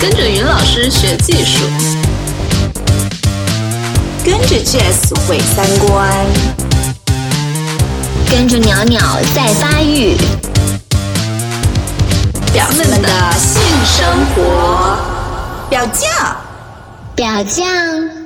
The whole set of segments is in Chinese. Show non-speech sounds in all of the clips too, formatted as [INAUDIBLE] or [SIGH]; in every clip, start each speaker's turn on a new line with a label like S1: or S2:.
S1: 跟着云老师学技术，
S2: 跟着 Jazz 毁三观，
S3: 跟着鸟鸟在发育，
S2: 表妹们的性生活，表酱，
S3: 表酱。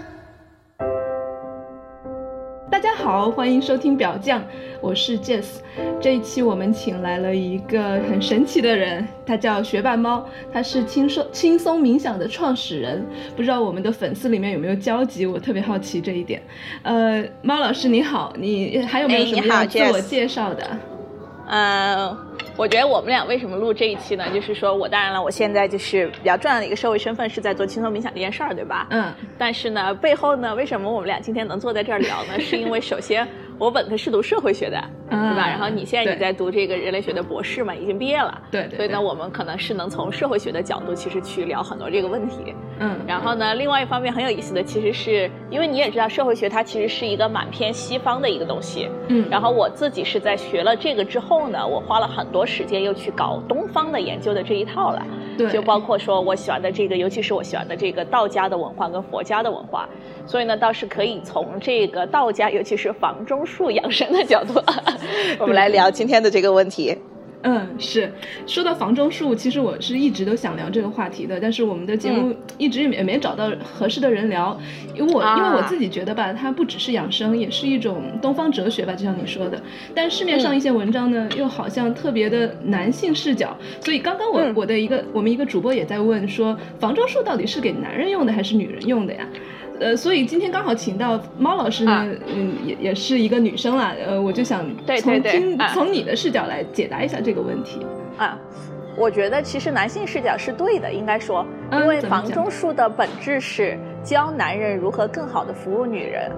S4: 大家好，欢迎收听表酱，我是 Jess。这一期我们请来了一个很神奇的人，他叫学霸猫，他是轻松轻松冥想的创始人。不知道我们的粉丝里面有没有交集？我特别好奇这一点。呃，猫老师你好，你还有没有什么要自我介绍的？
S5: 嗯，我觉得我们俩为什么录这一期呢？就是说我当然了，我现在就是比较重要的一个社会身份是在做轻松冥想这件事儿，对吧？
S4: 嗯。
S5: 但是呢，背后呢，为什么我们俩今天能坐在这儿聊呢？是因为首先。我本科是读社会学的，对吧？然后你现在你在读这个人类学的博士嘛，已经毕业了。
S4: 对。
S5: 所以呢，我们可能是能从社会学的角度，其实去聊很多这个问题。
S4: 嗯。
S5: 然后呢，另外一方面很有意思的，其实是因为你也知道，社会学它其实是一个蛮偏西方的一个东西。
S4: 嗯。
S5: 然后我自己是在学了这个之后呢，我花了很多时间又去搞东方的研究的这一套了。
S4: 对。
S5: 就包括说我喜欢的这个，尤其是我喜欢的这个道家的文化跟佛家的文化，所以呢，倒是可以从这个道家，尤其是房中术养生的。角度，[LAUGHS] 我们来聊今天的这个问题。
S4: 嗯，是说到房中术，其实我是一直都想聊这个话题的，但是我们的节目一直也没找到合适的人聊，因为我因为我自己觉得吧，它不只是养生，也是一种东方哲学吧，就像你说的。但市面上一些文章呢，又好像特别的男性视角，所以刚刚我我的一个我们一个主播也在问说，房中术到底是给男人用的还是女人用的呀？呃，所以今天刚好请到猫老师呢，嗯，也也是一个女生啦，呃，我就想从听从你的视角来解答一下这个问题。
S5: 啊，我觉得其实男性视角是对的，应该说，因为房中术的本质是教男人如何更好的服务女人，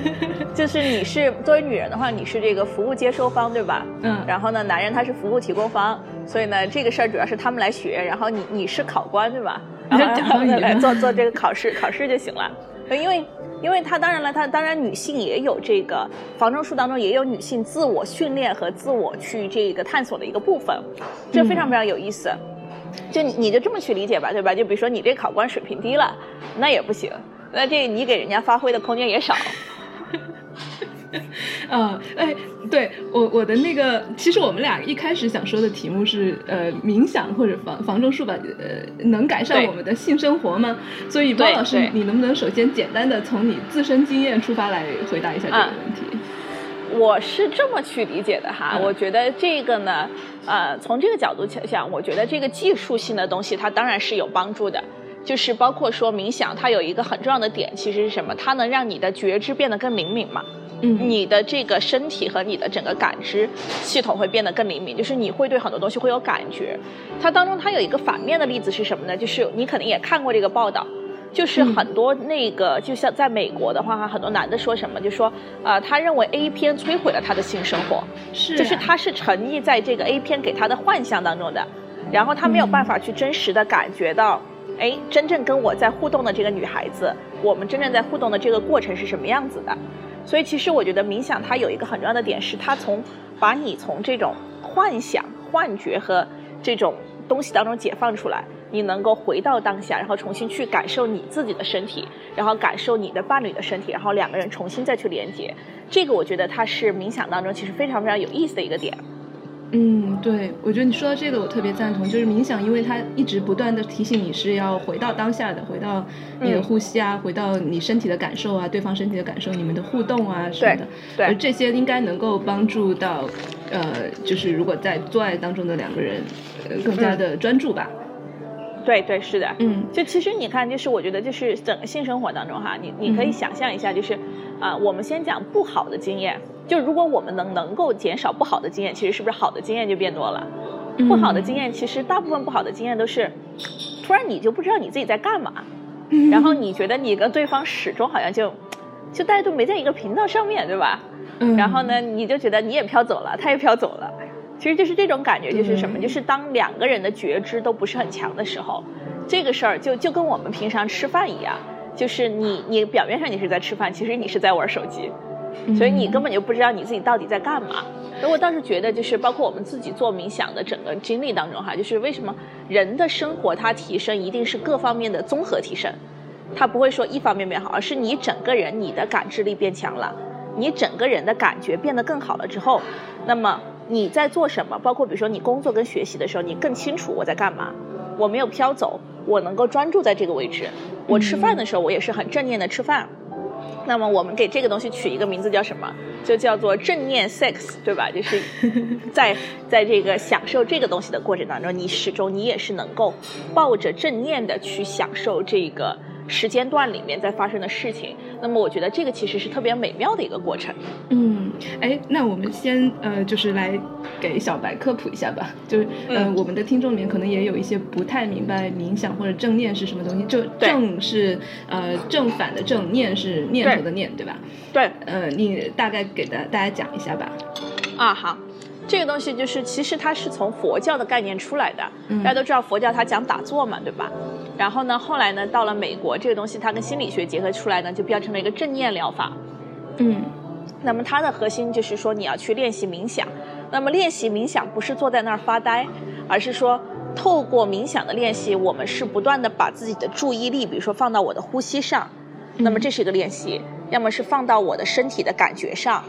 S5: [LAUGHS] 就是你是作为女人的话，你是这个服务接收方，对吧？
S4: 嗯。
S5: 然后呢，男人他是服务提供方，所以呢，这个事儿主要是他们来学，然后你你是考官，对吧？然后 [LAUGHS] 来做做这个考试，考试就行了。因为，因为他当然了，他当然女性也有这个防中术当中也有女性自我训练和自我去这个探索的一个部分，这非常非常有意思。就你就这么去理解吧，对吧？就比如说你这考官水平低了，那也不行，那这你给人家发挥的空间也少。
S4: 嗯，[LAUGHS] 哎，对我我的那个，其实我们俩一开始想说的题目是，呃，冥想或者防防中术吧，呃，能改善我们的性生活吗？所以包老师，你能不能首先简单的从你自身经验出发来回答一下这个问题？
S5: 我是这么去理解的哈，我觉得这个呢，呃，从这个角度想，我觉得这个技术性的东西它当然是有帮助的，就是包括说冥想，它有一个很重要的点，其实是什么？它能让你的觉知变得更灵敏嘛。
S4: 嗯，
S5: 你的这个身体和你的整个感知系统会变得更灵敏，就是你会对很多东西会有感觉。它当中它有一个反面的例子是什么呢？就是你肯定也看过这个报道，就是很多那个就像在美国的话，很多男的说什么，就说啊，他认为 A 片摧毁了他的性生活，
S4: 是，
S5: 就是他是沉溺在这个 A 片给他的幻象当中的，然后他没有办法去真实的感觉到，哎，真正跟我在互动的这个女孩子，我们真正在互动的这个过程是什么样子的。所以，其实我觉得冥想它有一个很重要的点，是它从把你从这种幻想、幻觉和这种东西当中解放出来，你能够回到当下，然后重新去感受你自己的身体，然后感受你的伴侣的身体，然后两个人重新再去连接。这个我觉得它是冥想当中其实非常非常有意思的一个点。
S4: 嗯，对，我觉得你说到这个，我特别赞同。就是冥想，因为它一直不断的提醒你是要回到当下的，回到你的呼吸啊，回到你身体的感受啊，对方身体的感受，你们的互动啊什么的。
S5: 对，
S4: 而这些应该能够帮助到，呃，就是如果在做爱当中的两个人，呃，更加的专注吧。
S5: 对对是的，
S4: 嗯，
S5: 就其实你看，就是我觉得就是整个性生活当中哈，你你可以想象一下，就是啊，我们先讲不好的经验。就如果我们能能够减少不好的经验，其实是不是好的经验就变多了？不好的经验其实大部分不好的经验都是，突然你就不知道你自己在干嘛，然后你觉得你跟对方始终好像就，就大家都没在一个频道上面对吧？然后呢，你就觉得你也飘走了，他也飘走了，其实就是这种感觉，就是什么？就是当两个人的觉知都不是很强的时候，这个事儿就就跟我们平常吃饭一样，就是你你表面上你是在吃饭，其实你是在玩手机。所以你根本就不知道你自己到底在干嘛，我倒是觉得，就是包括我们自己做冥想的整个经历当中哈，就是为什么人的生活它提升一定是各方面的综合提升，它不会说一方面变好，而是你整个人你的感知力变强了，你整个人的感觉变得更好了之后，那么你在做什么？包括比如说你工作跟学习的时候，你更清楚我在干嘛，我没有飘走，我能够专注在这个位置。我吃饭的时候，我也是很正念的吃饭。那么我们给这个东西取一个名字叫什么？就叫做正念 sex，对吧？就是 [LAUGHS] 在在这个享受这个东西的过程当中，你始终你也是能够抱着正念的去享受这个。时间段里面在发生的事情，那么我觉得这个其实是特别美妙的一个过程。
S4: 嗯，哎，那我们先呃，就是来给小白科普一下吧。就是呃，我们的听众里面可能也有一些不太明白冥想或者正念是什么东西。就正是呃正反的正，念是念头的念，对吧？
S5: 对。
S4: 呃，你大概给大大家讲一下吧。
S5: 啊，好。这个东西就是，其实它是从佛教的概念出来的。大家都知道佛教它讲打坐嘛，对吧？然后呢，后来呢，到了美国，这个东西它跟心理学结合出来呢，就变成了一个正念疗法。
S4: 嗯。
S5: 那么它的核心就是说，你要去练习冥想。那么练习冥想不是坐在那儿发呆，而是说透过冥想的练习，我们是不断的把自己的注意力，比如说放到我的呼吸上，那么这是一个练习；要么是放到我的身体的感觉上。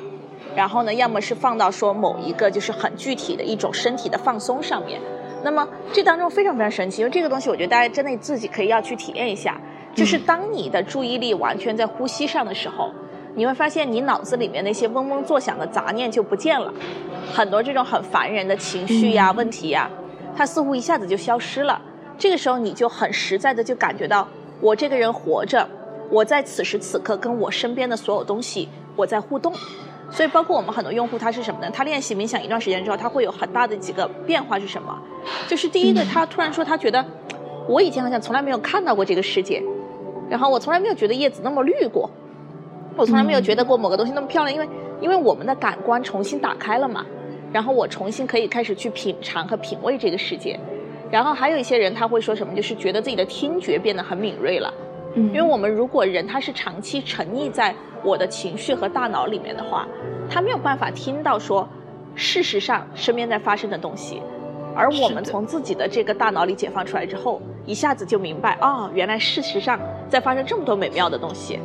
S5: 然后呢，要么是放到说某一个就是很具体的一种身体的放松上面，那么这当中非常非常神奇，因为这个东西我觉得大家真的自己可以要去体验一下，就是当你的注意力完全在呼吸上的时候，你会发现你脑子里面那些嗡嗡作响的杂念就不见了，很多这种很烦人的情绪呀、问题呀，它似乎一下子就消失了。这个时候你就很实在的就感觉到，我这个人活着，我在此时此刻跟我身边的所有东西我在互动。所以，包括我们很多用户，他是什么呢？他练习冥想一段时间之后，他会有很大的几个变化是什么？就是第一个，他突然说，他觉得我以前好像从来没有看到过这个世界，然后我从来没有觉得叶子那么绿过，我从来没有觉得过某个东西那么漂亮，因为因为我们的感官重新打开了嘛，然后我重新可以开始去品尝和品味这个世界。然后还有一些人他会说什么，就是觉得自己的听觉变得很敏锐了。因为我们如果人他是长期沉溺在我的情绪和大脑里面的话，他没有办法听到说事实上身边在发生的东西，而我们从自己的这个大脑里解放出来之后，一下子就明白哦，原来事实上在发生这么多美妙的东西。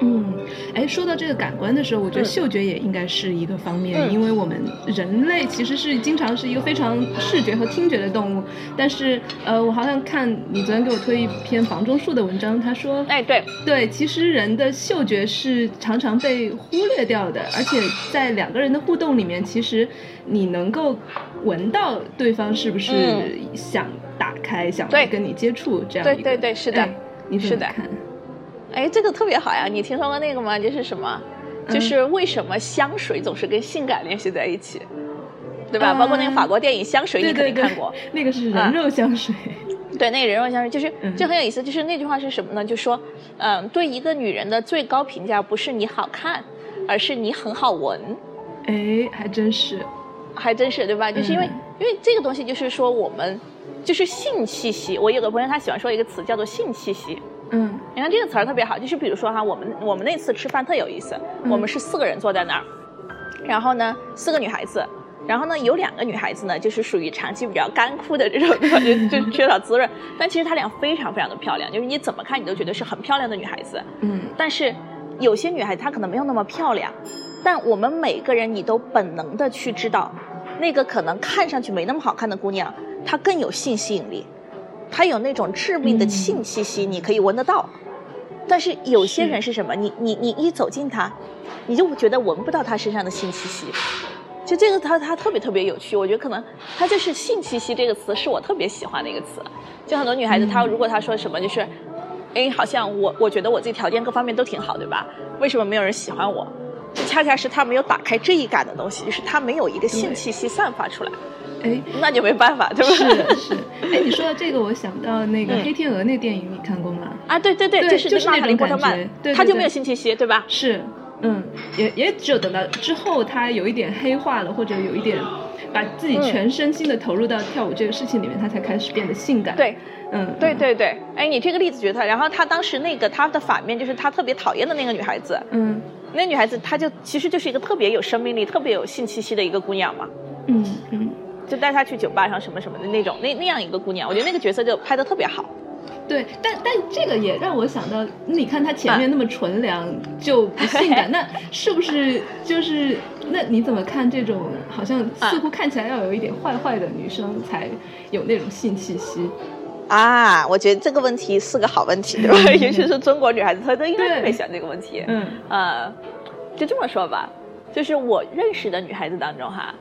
S4: 嗯，哎，说到这个感官的时候，我觉得嗅觉也应该是一个方面，因为我们人类其实是经常是一个非常视觉和听觉的动物。但是，呃，我好像看你昨天给我推一篇房中术的文章，他说，
S5: 哎，对，
S4: 对，其实人的嗅觉是常常被忽略掉的，而且在两个人的互动里面，其实你能够闻到对方是不是想打开，想跟你接触这样。
S5: 对对对，是的，
S4: 你怎么看？
S5: 哎，这个特别好呀！你听说过那个吗？就是什么？就是为什么香水总是跟性感联系在一起，对吧？包括那个法国电影《香水》，你肯定看过。[LAUGHS]
S4: 那个是人肉香水。[LAUGHS]
S5: 对，那个人肉香水就是就很有意思。就是那句话是什么呢？就说，嗯，对一个女人的最高评价不是你好看，而是你很好闻。
S4: 哎，还真是，
S5: 还真是，对吧？就是因为因为这个东西，就是说我们就是性气息。我有个朋友，他喜欢说一个词叫做性气息。
S4: 嗯，
S5: 你看这个词儿特别好，就是比如说哈，我们我们那次吃饭特有意思，我们是四个人坐在那儿，然后呢四个女孩子，然后呢有两个女孩子呢就是属于长期比较干枯的这种，[LAUGHS] 就就缺少滋润，但其实她俩非常非常的漂亮，就是你怎么看你都觉得是很漂亮的女孩子。
S4: 嗯，
S5: 但是有些女孩子她可能没有那么漂亮，但我们每个人你都本能的去知道，那个可能看上去没那么好看的姑娘，她更有性吸引力。他有那种致命的性气息，你可以闻得到。但是有些人是什么？你你你一走近他，你就觉得闻不到他身上的性气息。就这个他他特别特别有趣，我觉得可能他就是性气息这个词是我特别喜欢的一个词。就很多女孩子，她如果她说什么就是，哎，好像我我觉得我自己条件各方面都挺好，对吧？为什么没有人喜欢我？就恰恰是他没有打开这一感的东西，就是他没有一个性气息散发出来。
S4: 哎，
S5: 那就没办法，对吧？
S4: 是是。哎，你说到这个，我想到那个《黑天鹅》那电影，你看过吗？
S5: 啊，对对对，就是
S4: 就是那
S5: 种感觉，他就没有性气息，对吧？
S4: 是，嗯，也也只有等到之后，他有一点黑化了，或者有一点把自己全身心的投入到跳舞这个事情里面，他才开始变得性感。
S5: 对，
S4: 嗯，
S5: 对对对。哎，你这个例子觉得，然后他当时那个他的反面就是他特别讨厌的那个女孩子，
S4: 嗯。
S5: 那女孩子她就其实就是一个特别有生命力、特别有性气息的一个姑娘嘛。
S4: 嗯嗯，
S5: 就带她去酒吧上什么什么的那种，那那样一个姑娘，我觉得那个角色就拍的特别好。
S4: 对，但但这个也让我想到，你看她前面那么纯良就不性感，[LAUGHS] 那是不是就是那你怎么看这种好像似乎看起来要有一点坏坏的女生才有那种性气息？
S5: 啊，我觉得这个问题是个好问题，对吧？尤其是中国女孩子，她都应该特别想这个问题。
S4: 嗯，
S5: 呃，就这么说吧，就是我认识的女孩子当中哈，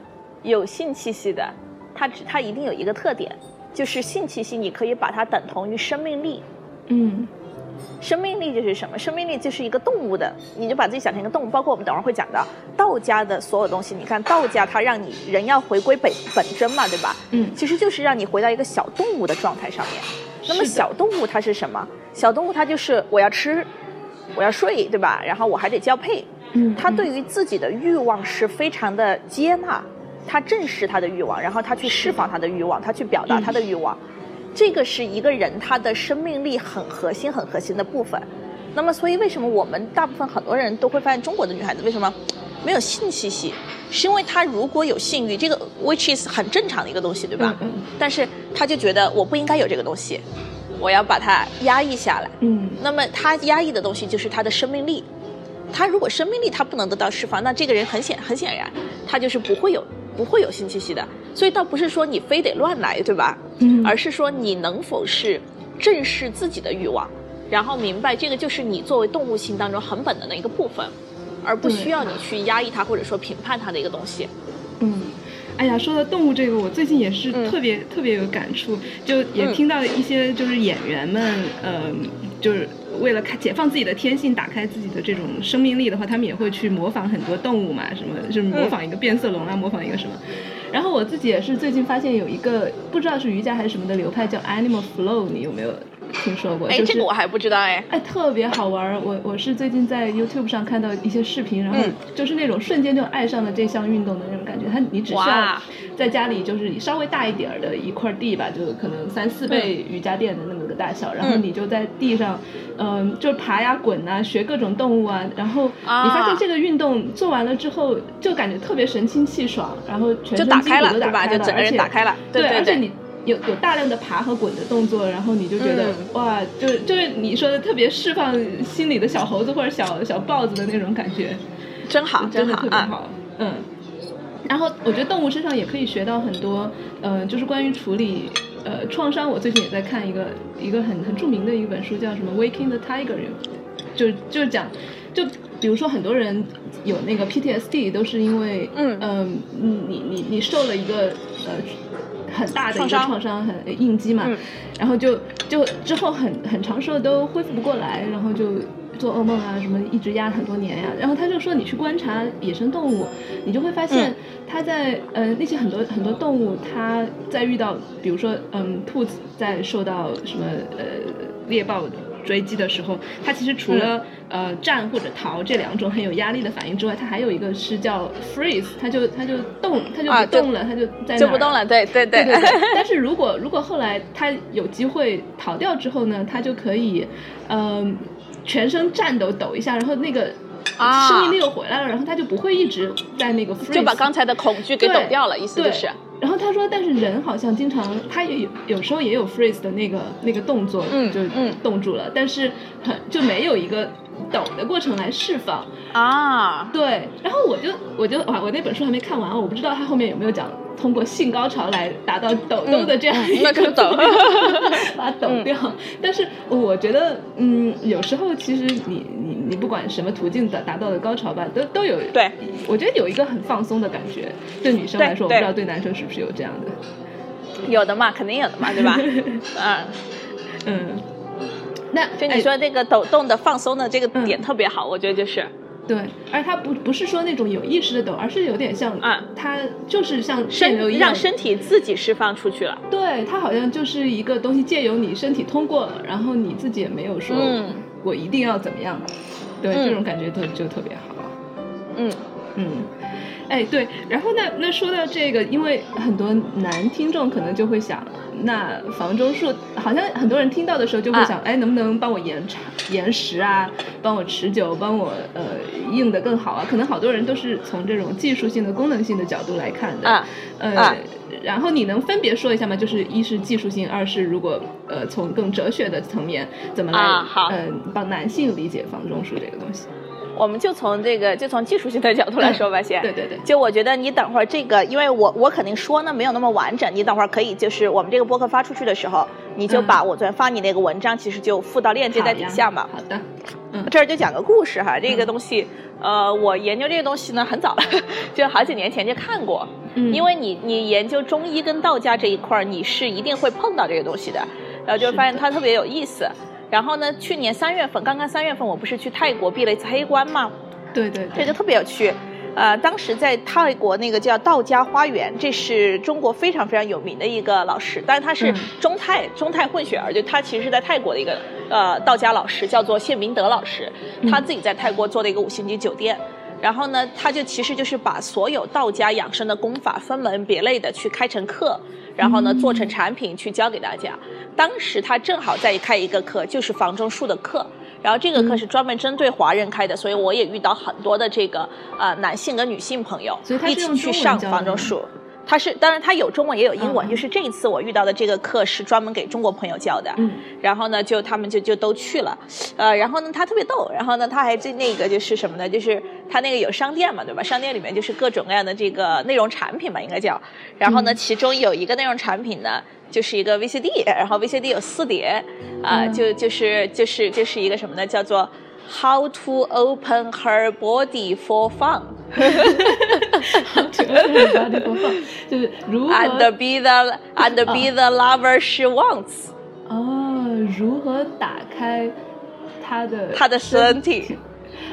S5: 有性气息的，它只它一定有一个特点。就是性气息，你可以把它等同于生命力。
S4: 嗯，
S5: 生命力就是什么？生命力就是一个动物的，你就把自己想成一个动物。包括我们等会儿会讲到道家的所有东西，你看道家它让你人要回归本本真嘛，对吧？
S4: 嗯，
S5: 其实就是让你回到一个小动物的状态上面。那么小动物它是什么？小动物它就是我要吃，我要睡，对吧？然后我还得交配。
S4: 嗯，
S5: 它对于自己的欲望是非常的接纳。他正视他的欲望，然后他去释放他的欲望，他去表达他的欲望，这个是一个人他的生命力很核心、很核心的部分。那么，所以为什么我们大部分很多人都会发现，中国的女孩子为什么没有性气息？是因为她如果有性欲，这个 which is 很正常的一个东西，对吧？
S4: 嗯。
S5: 但是她就觉得我不应该有这个东西，我要把它压抑下来。
S4: 嗯。
S5: 那么她压抑的东西就是她的生命力。她如果生命力她不能得到释放，那这个人很显很显然，她就是不会有。不会有新气息的，所以倒不是说你非得乱来，对吧？
S4: 嗯，
S5: 而是说你能否是正视自己的欲望，然后明白这个就是你作为动物性当中很本能的一个部分，而不需要你去压抑它或者说评判它的一个东西。
S4: 嗯，哎呀，说到动物这个，我最近也是特别特别有感触，就也听到一些就是演员们，嗯，就是。为了开解放自己的天性，打开自己的这种生命力的话，他们也会去模仿很多动物嘛，什么就是模仿一个变色龙啊，模仿一个什么。然后我自己也是最近发现有一个不知道是瑜伽还是什么的流派叫 Animal Flow，你有没有听说过？
S5: 哎，这个我还不知道哎。
S4: 哎，特别好玩。我我是最近在 YouTube 上看到一些视频，然后就是那种瞬间就爱上了这项运动的那种感觉。它你只需要在家里就是稍微大一点儿的一块地吧，就可能三四倍瑜伽垫的那大小，然后你就在地上。嗯，就爬呀、滚啊，学各种动物啊，然后你发现这个运动做完了之后，就感觉特别神清气爽，然后全身肌
S5: 骨
S4: 都打
S5: 开了，就整个人打开了。
S4: 对，
S5: 而
S4: 且你有有大量的爬和滚的动作，然后你就觉得哇，就就是你说的特别释放心里的小猴子或者小小豹子的那种感觉，
S5: 真好，
S4: 真
S5: 的
S4: 特别好，嗯。然后我觉得动物身上也可以学到很多，嗯，就是关于处理。呃，创伤，我最近也在看一个一个很很著名的一本书，叫什么《Waking the Tiger》，就就是讲，就比如说很多人有那个 PTSD，都是因为，
S5: 嗯
S4: 嗯，你你你受了一个呃很大的一个创伤，很应激嘛，然后就就之后很很长时候都恢复不过来，然后就。做噩梦啊，什么一直压很多年呀，然后他就说，你去观察野生动物，你就会发现，它在呃那些很多很多动物，它在遇到，比如说嗯兔子在受到什么呃猎豹追击的时候，它其实除了呃战或者逃这两种很有压力的反应之外，它还有一个是叫 freeze，它就它就动，它就不动了，它就在
S5: 就不动了，对
S4: 对
S5: 对。[LAUGHS]
S4: 但是如果如果后来它有机会逃掉之后呢，它就可以嗯。全身颤抖抖一下，然后那个生命力又回来了，然后他就不会一直在那个 freeze，
S5: 就把刚才的恐惧给抖掉了，意思就是。
S4: 然后他说，但是人好像经常，他也有有时候也有 freeze 的那个那个动作，就冻住了，但是很就没有一个抖的过程来释放
S5: 啊。
S4: 对，然后我就我就啊，我那本书还没看完，我不知道他后面有没有讲。通过性高潮来达到抖动的这样一个
S5: 抖，[LAUGHS]
S4: 把它抖掉。但是我觉得，嗯，有时候其实你你你不管什么途径的达到的高潮吧，都都有。
S5: 对，
S4: 我觉得有一个很放松的感觉。对女生来说，我不知道对男生是不是有这样的。
S5: 有的嘛，肯定有的嘛，对吧？嗯 [LAUGHS]
S4: 嗯。那
S5: 就你说这个抖动的放松的这个点特别好，我觉得就是。
S4: 对，而它不不是说那种有意识的抖，而是有点像
S5: 啊，
S4: 它就是像电流一
S5: 样，让身体自己释放出去了。
S4: 对，它好像就是一个东西，借由你身体通过了，然后你自己也没有说我一定要怎么样，对，这种感觉特就特别好。
S5: 嗯。
S4: 嗯，哎，对，然后那，那说到这个，因为很多男听众可能就会想，那房中术好像很多人听到的时候就会想，哎，能不能帮我延长、延时啊，帮我持久，帮我呃硬的更好啊？可能好多人都是从这种技术性的、功能性的角度来看的。
S5: 啊，
S4: 呃，然后你能分别说一下吗？就是一是技术性，二是如果呃从更哲学的层面怎么来嗯帮男性理解房中术这个东西？
S5: 我们就从这个，就从技术性的角度来说吧，先。
S4: 对对对。
S5: 就我觉得你等会儿这个，因为我我肯定说呢没有那么完整，你等会儿可以就是我们这个播客发出去的时候，你就把我昨天发你那个文章，其实就附到链接在底下嘛。
S4: 好的。
S5: 嗯。这儿就讲个故事哈，这个东西，呃，我研究这个东西呢很早了，[LAUGHS] 就好几年前就看过。嗯。因为你你研究中医跟道家这一块儿，你是一定会碰到这个东西的，然后就发现它特别有意思。然后呢，去年三月份，刚刚三月份，我不是去泰国避了一次黑关吗？
S4: 对对，
S5: 这就特别有趣，呃，当时在泰国那个叫道家花园，这是中国非常非常有名的一个老师，但是他是中泰中泰混血儿，就他其实是在泰国的一个呃道家老师，叫做谢明德老师，他自己在泰国做了一个五星级酒店，然后呢，他就其实就是把所有道家养生的功法分门别类的去开成课，然后呢做成产品去教给大家，当时他正好在开一个课，就是房中术的课。然后这个课是专门针对华人开的，所以我也遇到很多的这个呃男性跟女性朋友一起去上房中术。他是当然他有中文也有英文，就是这一次我遇到的这个课是专门给中国朋友教的。嗯。然后呢，就他们就就都去了，呃，然后呢他特别逗，然后呢他还这那个就是什么呢？就是他那个有商店嘛，对吧？商店里面就是各种各样的这个内容产品嘛，应该叫。然后呢，其中有一个内容产品呢。就是一个 VCD，[LAUGHS] 然后 VCD 有四碟，啊，就就是就是就是一个什么呢？叫做 How to Open Her Body for Fun，[LAUGHS] [LAUGHS]
S4: 就是如何
S5: And be the and be the lover she wants。
S4: 哦，如何打开他的
S5: 他的身体？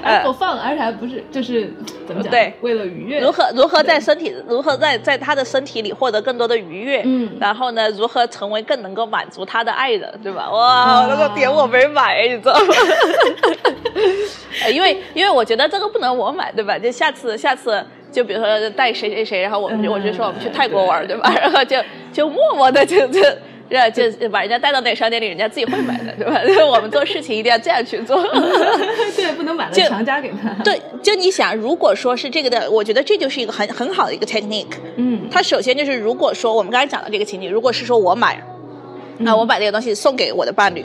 S4: 呃，放，而且还不是，就是怎么讲？
S5: 对，
S4: 为了愉悦。
S5: 如何如何在身体，如何在在他的身体里获得更多的愉悦？嗯。然后呢，如何成为更能够满足他的爱人，对吧？哇，那个点我没买，你知道吗？[LAUGHS] 因为因为我觉得这个不能我买，对吧？就下次下次，就比如说带谁谁谁，然后我们就我就说我们去泰国玩，对吧？然后就就默默的就就。就就把人家带到那个商店里，人家自己会买的，对吧？[LAUGHS] 我们做事情一定要这样去做，[LAUGHS]
S4: 对，不能买了强加给他。
S5: 对，就你想，如果说是这个的，我觉得这就是一个很很好的一个 technique。嗯，它首先就是，如果说我们刚才讲的这个情景，如果是说我买，那我把这个东西送给我的伴侣，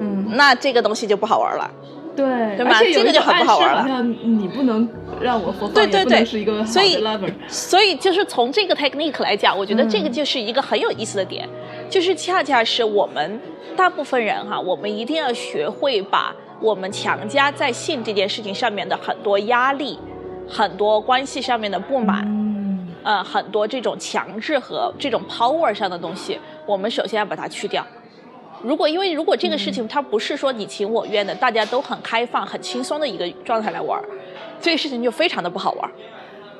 S5: 嗯，那这个东西就不好玩了。
S4: 对，
S5: 对吧？这个就很不好玩
S4: 了。你不能让我佛
S5: 对对对，
S4: 是一个
S5: 所以所以就是从这个 technique 来讲，我觉得这个就是一个很有意思的点。就是恰恰是我们大部分人哈，我们一定要学会把我们强加在性这件事情上面的很多压力、很多关系上面的不满，嗯，呃，很多这种强制和这种 power 上的东西，我们首先要把它去掉。如果因为如果这个事情它不是说你情我愿的，大家都很开放、很轻松的一个状态来玩，这个事情就非常的不好玩。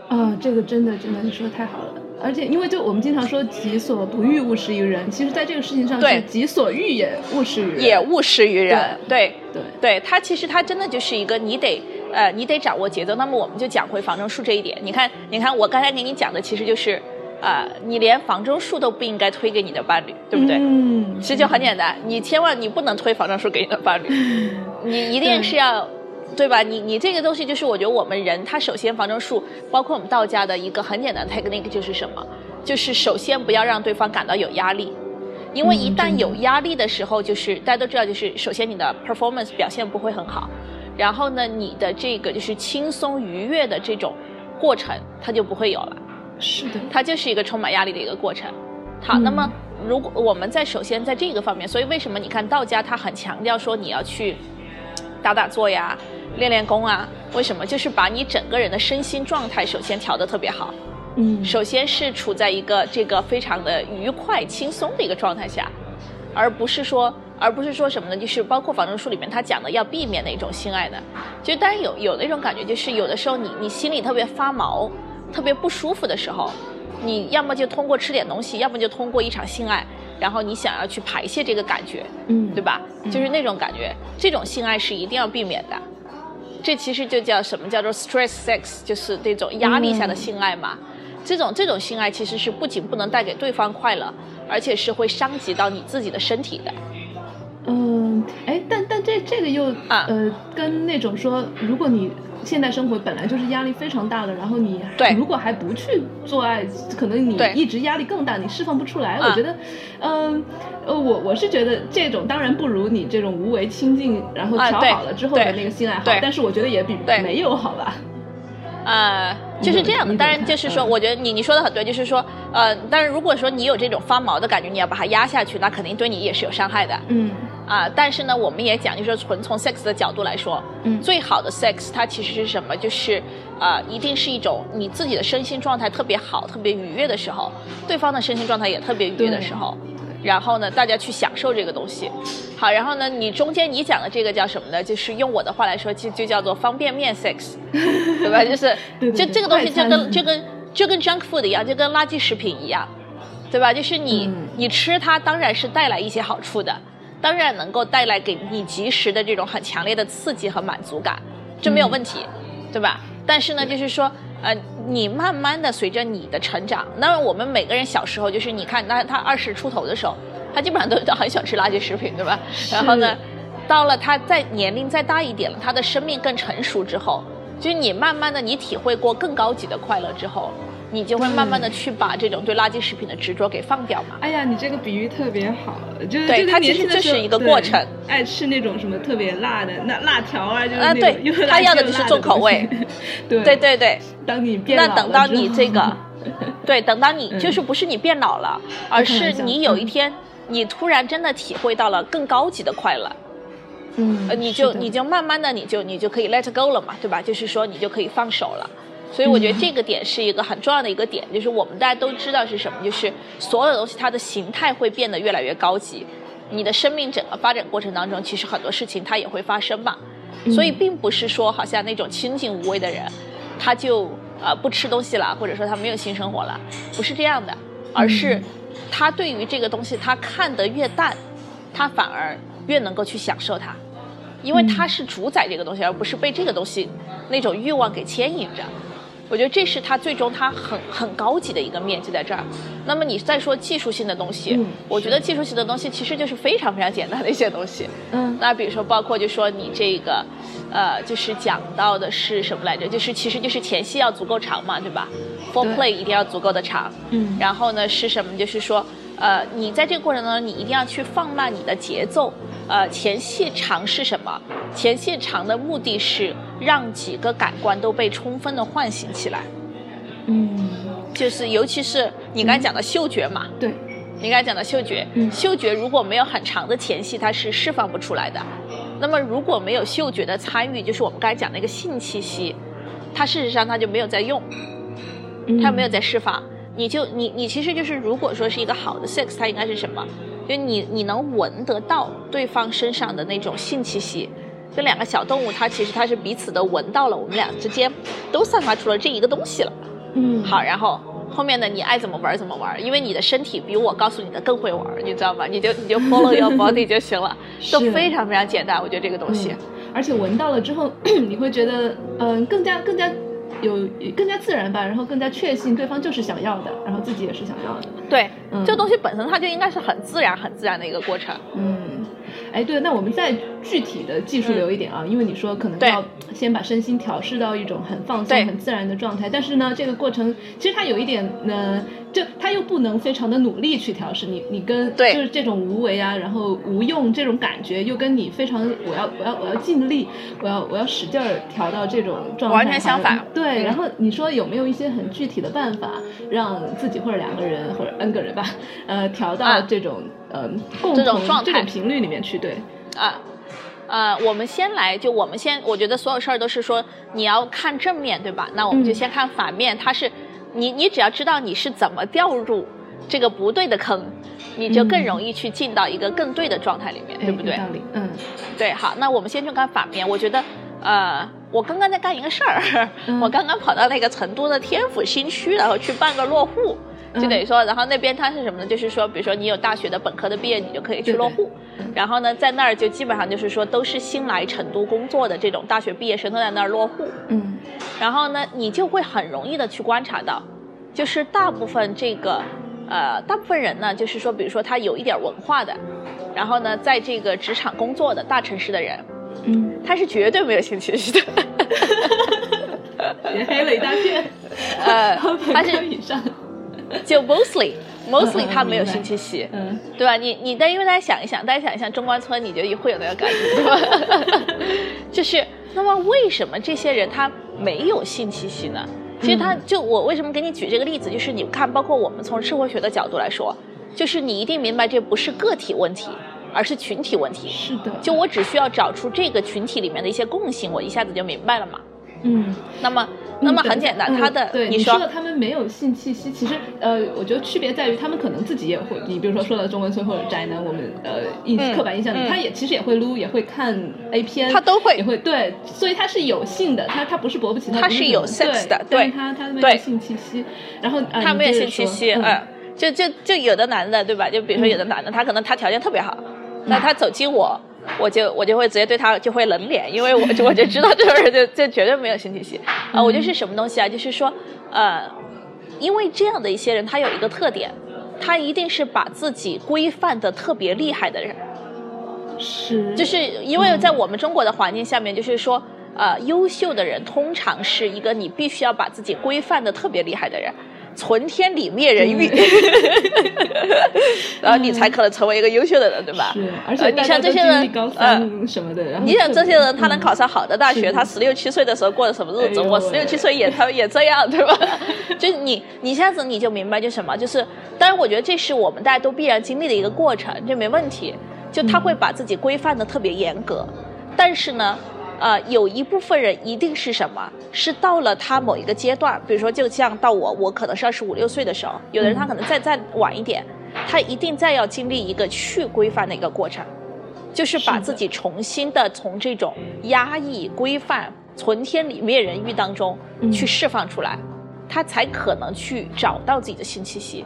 S4: 啊，这个真的真的你说的太好了。而且，因为就我们经常说“己所不欲，勿施于人”，其实，在这个事情上是“己所欲也，勿施于人”。
S5: 也勿施于人。对
S4: 对
S5: 对，它其实它真的就是一个你得呃，你得掌握节奏。那么，我们就讲回房中术这一点。你看，你看，我刚才给你讲的，其实就是啊，你连房中术都不应该推给你的伴侣，对不对？嗯。其实就很简单，你千万你不能推房中术给你的伴侣，[LAUGHS] 你一定是要。对吧？你你这个东西就是，我觉得我们人他首先防中术，包括我们道家的一个很简单的 technique 就是什么？就是首先不要让对方感到有压力，因为一旦有压力的时候，就是大家都知道，就是首先你的 performance 表现不会很好，然后呢，你的这个就是轻松愉悦的这种过程，它就不会有了。
S4: 是的，
S5: 它就是一个充满压力的一个过程。好，那么如果我们在首先在这个方面，所以为什么你看道家他很强调说你要去打打坐呀？练练功啊？为什么？就是把你整个人的身心状态首先调得特别好，嗯，首先是处在一个这个非常的愉快轻松的一个状态下，而不是说，而不是说什么呢？就是包括《仿真书》里面他讲的要避免哪种性爱呢？就当然有有那种感觉，就是有的时候你你心里特别发毛、特别不舒服的时候，你要么就通过吃点东西，要么就通过一场性爱，然后你想要去排泄这个感觉，嗯，对吧？就是那种感觉，这种性爱是一定要避免的。这其实就叫什么叫做 stress sex，就是这种压力下的性爱嘛。这种这种性爱其实是不仅不能带给对方快乐，而且是会伤及到你自己的身体的。
S4: 嗯，哎，但但这这个又
S5: 啊
S4: 呃，跟那种说，如果你现代生活本来就是压力非常大的，然后你
S5: 对
S4: 如果还不去做爱，可能你一直压力更大，你释放不出来。
S5: 啊
S4: 我觉得，嗯呃，我我是觉得这种当然不如你这种无为亲近，然后调好了之后的那个性爱好
S5: 对，
S4: 但是我觉得也比没有好吧。
S5: 呃，就是这样当然，就是说，我觉得你你说的很对，就是说，呃，但是如果说你有这种发毛的感觉，你要把它压下去，那肯定对你也是有伤害的。
S4: 嗯
S5: 啊、但是呢，我们也讲，就是说纯从 sex 的角度来说，
S4: 嗯
S5: 最好的 sex 它其实是什么？就是呃，一定是一种你自己的身心状态特别好、特别愉悦的时候，对方的身心状态也特别愉悦的时候，然后呢，大家去享受这个东西。好，然后呢，你中间你讲的这个叫什么呢？就是用我的话来说，就就叫做方便面 sex，[LAUGHS] 对吧？就是就这个东西就跟就跟就跟 junk food 一样，就跟垃圾食品一样，对吧？就是你、
S4: 嗯
S5: 你吃它当然是带来一些好处的，当然能够带来给你及时的这种很强烈的刺激和满足感，这没有问题，对吧？但是呢，就是说，呃，你慢慢的随着你的成长，那我们每个人小时候就是你看，那他二十出头的时候，他基本上都 [LAUGHS] 都很喜欢吃垃圾食品，对吧？然后呢，到了他再年龄再大一点了，他的生命更成熟之后，就是你慢慢的你体会过更高级的快乐之后，你就会慢慢的去把这种对垃圾食品的执着给放掉嘛。
S4: 哎呀，你这个比喻特别好，就是
S5: 对
S4: 就跟
S5: 它其实就是一个过程
S4: 爱吃那种什么特别辣的那辣条啊，就是
S5: 啊对 [LAUGHS]
S4: 又
S5: 他要的就是重口味。[LAUGHS]
S4: 对
S5: 对对对，
S4: 当你变
S5: 那等到你这个，[LAUGHS] 对，等到你
S4: 嗯
S5: 就是不是你变老了，而是你有一
S4: 嗯
S5: 天你突然真的体会到了更高级的快乐，
S4: 嗯
S5: 呃，你就你就慢慢的你就你就可以 let go 了嘛，对吧？就是说你就可以放手了。所以我觉得这个点是一个很重要的一个点，就是我们大家都知道是什么，就是所有的东西它的形态会变得越来越高级，你的生命整个发展过程当中，其实很多事情它也会发生嘛。所以并不是说好像那种清静无为的人，他就呃不吃东西了，或者说他没有性生活了，不是这样的，而是他对于这个东西他看得越淡，他反而越能够去享受它，因为他是主宰这个东西，而不是被这个东西那种欲望给牵引着。我觉得这是它最终它很很高级的一个面就在这儿。那么你再说技术性的东西，
S4: 嗯
S5: 我觉得技术性的东西其实就是非常非常简单的一些东西。
S4: 嗯
S5: 那比如说，包括就说你这个，呃，就是讲到的是什么来着？就是其实就是前戏要足够长嘛，对吧？foreplay 一定要足够的长。
S4: 嗯
S5: 然后呢是什么？就是说，呃，你在这个过程当中，你一定要去放慢你的节奏。呃，前戏长是什么？前戏长的目的是让几个感官都被充分的唤醒起来，
S4: 嗯
S5: 就是尤其是你刚才讲的嗅觉嘛，
S4: 对
S5: 你刚才讲的嗅觉，
S4: 嗯
S5: 嗅觉如果没有很长的前戏，它是释放不出来的。那么如果没有嗅觉的参与，就是我们刚才讲那个性气息，它事实上它就没有在用，它没有在释放。你就你你其实就是，如果说是一个好的 sex，它应该是什么？就你你能闻得到对方身上的那种性气息。这两个小动物，它其实它是彼此的闻到了，我们俩之间都散发出了这一个东西了。
S4: 嗯
S5: 好，然后后面的，你爱怎么玩怎么玩，因为你的身体比我告诉你的更会玩，你知道吗？你就你就 [LAUGHS] follow your body 就行了，[LAUGHS] 都非常非常简单。我觉得这个东西，
S4: 嗯而且闻到了之后，[CLEARS THROAT] 你会觉得嗯、更加更加有更加自然吧，然后更加确信对方就是想要的，然后自己也是想要的。
S5: 对，
S4: 嗯
S5: 这个东西本身它就应该是很自然、很自然的一个过程。
S4: 嗯，哎，对，那我们再具体的技术流一点啊，因为你说可能要先把身心调试到一种很放松、很自然的状态，但是呢，这个过程其实它有一点呢，就它又不能非常的努力去调试，你你跟
S5: 对。
S4: 就是这种无为啊，然后无用这种感觉，又跟你非常我要我要我要尽力，我要我要使劲儿调到这种状态，
S5: 完全相反。
S4: 对，
S5: 嗯。
S4: 然后你说有没有一些很具体的办法，让自己或者两个人或者 n 个人吧，呃，调到
S5: 啊。
S4: 这种、呃共
S5: 这种
S4: 同
S5: 状态。
S4: 这种频率里面去？对，
S5: 啊，呃，我们先来，就我们先，我觉得所有事儿都是说你要看正面，对吧？那我们就
S4: 嗯
S5: 先看反面，它是你你只要知道你是怎么掉入这个不对的坑，你就更
S4: 嗯
S5: 容易去进到一个更对的状态里面，
S4: 哎
S5: 对不对
S4: 有？道理，嗯
S5: 对，好，那我们先去看反面。我觉得，呃，我刚刚在干一个事儿，
S4: 嗯 [LAUGHS]
S5: 我刚刚跑到那个成都的天府新区，然后去办个落户。就等于说，然后那边它是什么呢？就是说，比如说你有大学的本科的毕业，你就可以去落户。然后呢，在那儿就基本上就是说，都是新来成都工作的这种大学毕业生都在那儿落户。
S4: 嗯。
S5: 然后呢，你就会很容易的去观察到，就是大部分这个，呃，大部分人呢，就是说，比如说他有一点文化的，然后呢，在这个职场工作的大城市的人，
S4: 嗯，
S5: 他是绝对没有性气息的。
S4: 也黑了一大片。
S5: 呃，[LAUGHS] 他
S4: 是以上。
S5: 就 mostly mostly 他没有性气息，
S4: 嗯，
S5: 对吧？你你但因为大家想一想，大家想一想中关村，你觉得会有那个感觉，对吧？[LAUGHS] 就是那么为什么这些人他没有性气息呢？其实他就我为什么给你举这个例子，就是你看，包括我们从社会学的角度来说，就是你一定明白这不是个体问题，而是群体问题。
S4: 是的。
S5: 就我只需要找出这个群体里面的一些共性，我一下子就明白了嘛。
S4: 嗯。
S5: 那么。那么很简单，他的
S4: 对
S5: 你
S4: 说的他们没有性气息，其实呃，我觉得区别在于他们可能自己也会，你比如说说到中关村或者宅男，我们呃印刻板印象里，他也其实也会撸，也会看 A 片，
S5: 他都会
S4: 也会对，所以他是有性的，他他不是勃不起，他
S5: 是有 sex 的，
S4: 对，他他没有性气息，然后
S5: 他没有性气息，嗯，就就就有的男的对吧？就比如说有的男的，他可能他条件特别好，那他走近我。我就我就会直接对他就会冷脸，因为我就我就知道这个人就就绝对没有性体系啊！我就是什么东西啊？就是说，呃，因为这样的一些人，他有一个特点，他一定是把自己规范的特别厉害的人，
S4: 是，
S5: 就是因为在我们中国的环境下面，就是说，呃，优秀的人通常是一个你必须要把自己规范的特别厉害的人。存天理灭人欲，[LAUGHS] 然后你才可能成为一个优秀的人，对吧？
S4: 是，而且
S5: 你像这些人，
S4: 嗯，什么的，
S5: 你想这些人，他能考上好的大学，他十六七岁的时候过的什么日子？我十六七岁也他也这样，对吧？[LAUGHS] 就你，你一下子你就明白，就什么？就是，当然，我觉得这是我们大家都必然经历的一个过程，这没问题。就他会把自己规范的特别严格，但是呢。呃，有一部分人一定是什么？是到了他某一个阶段，比如说，就像到我，我可能是二十五六岁的时候，有的人他可能再再晚一点，他一定再要经历一个去规范的一个过程，就是把自己重新的从这种压抑、规范、存天理灭人欲当中去释放出来，他才可能去找到自己的新气息。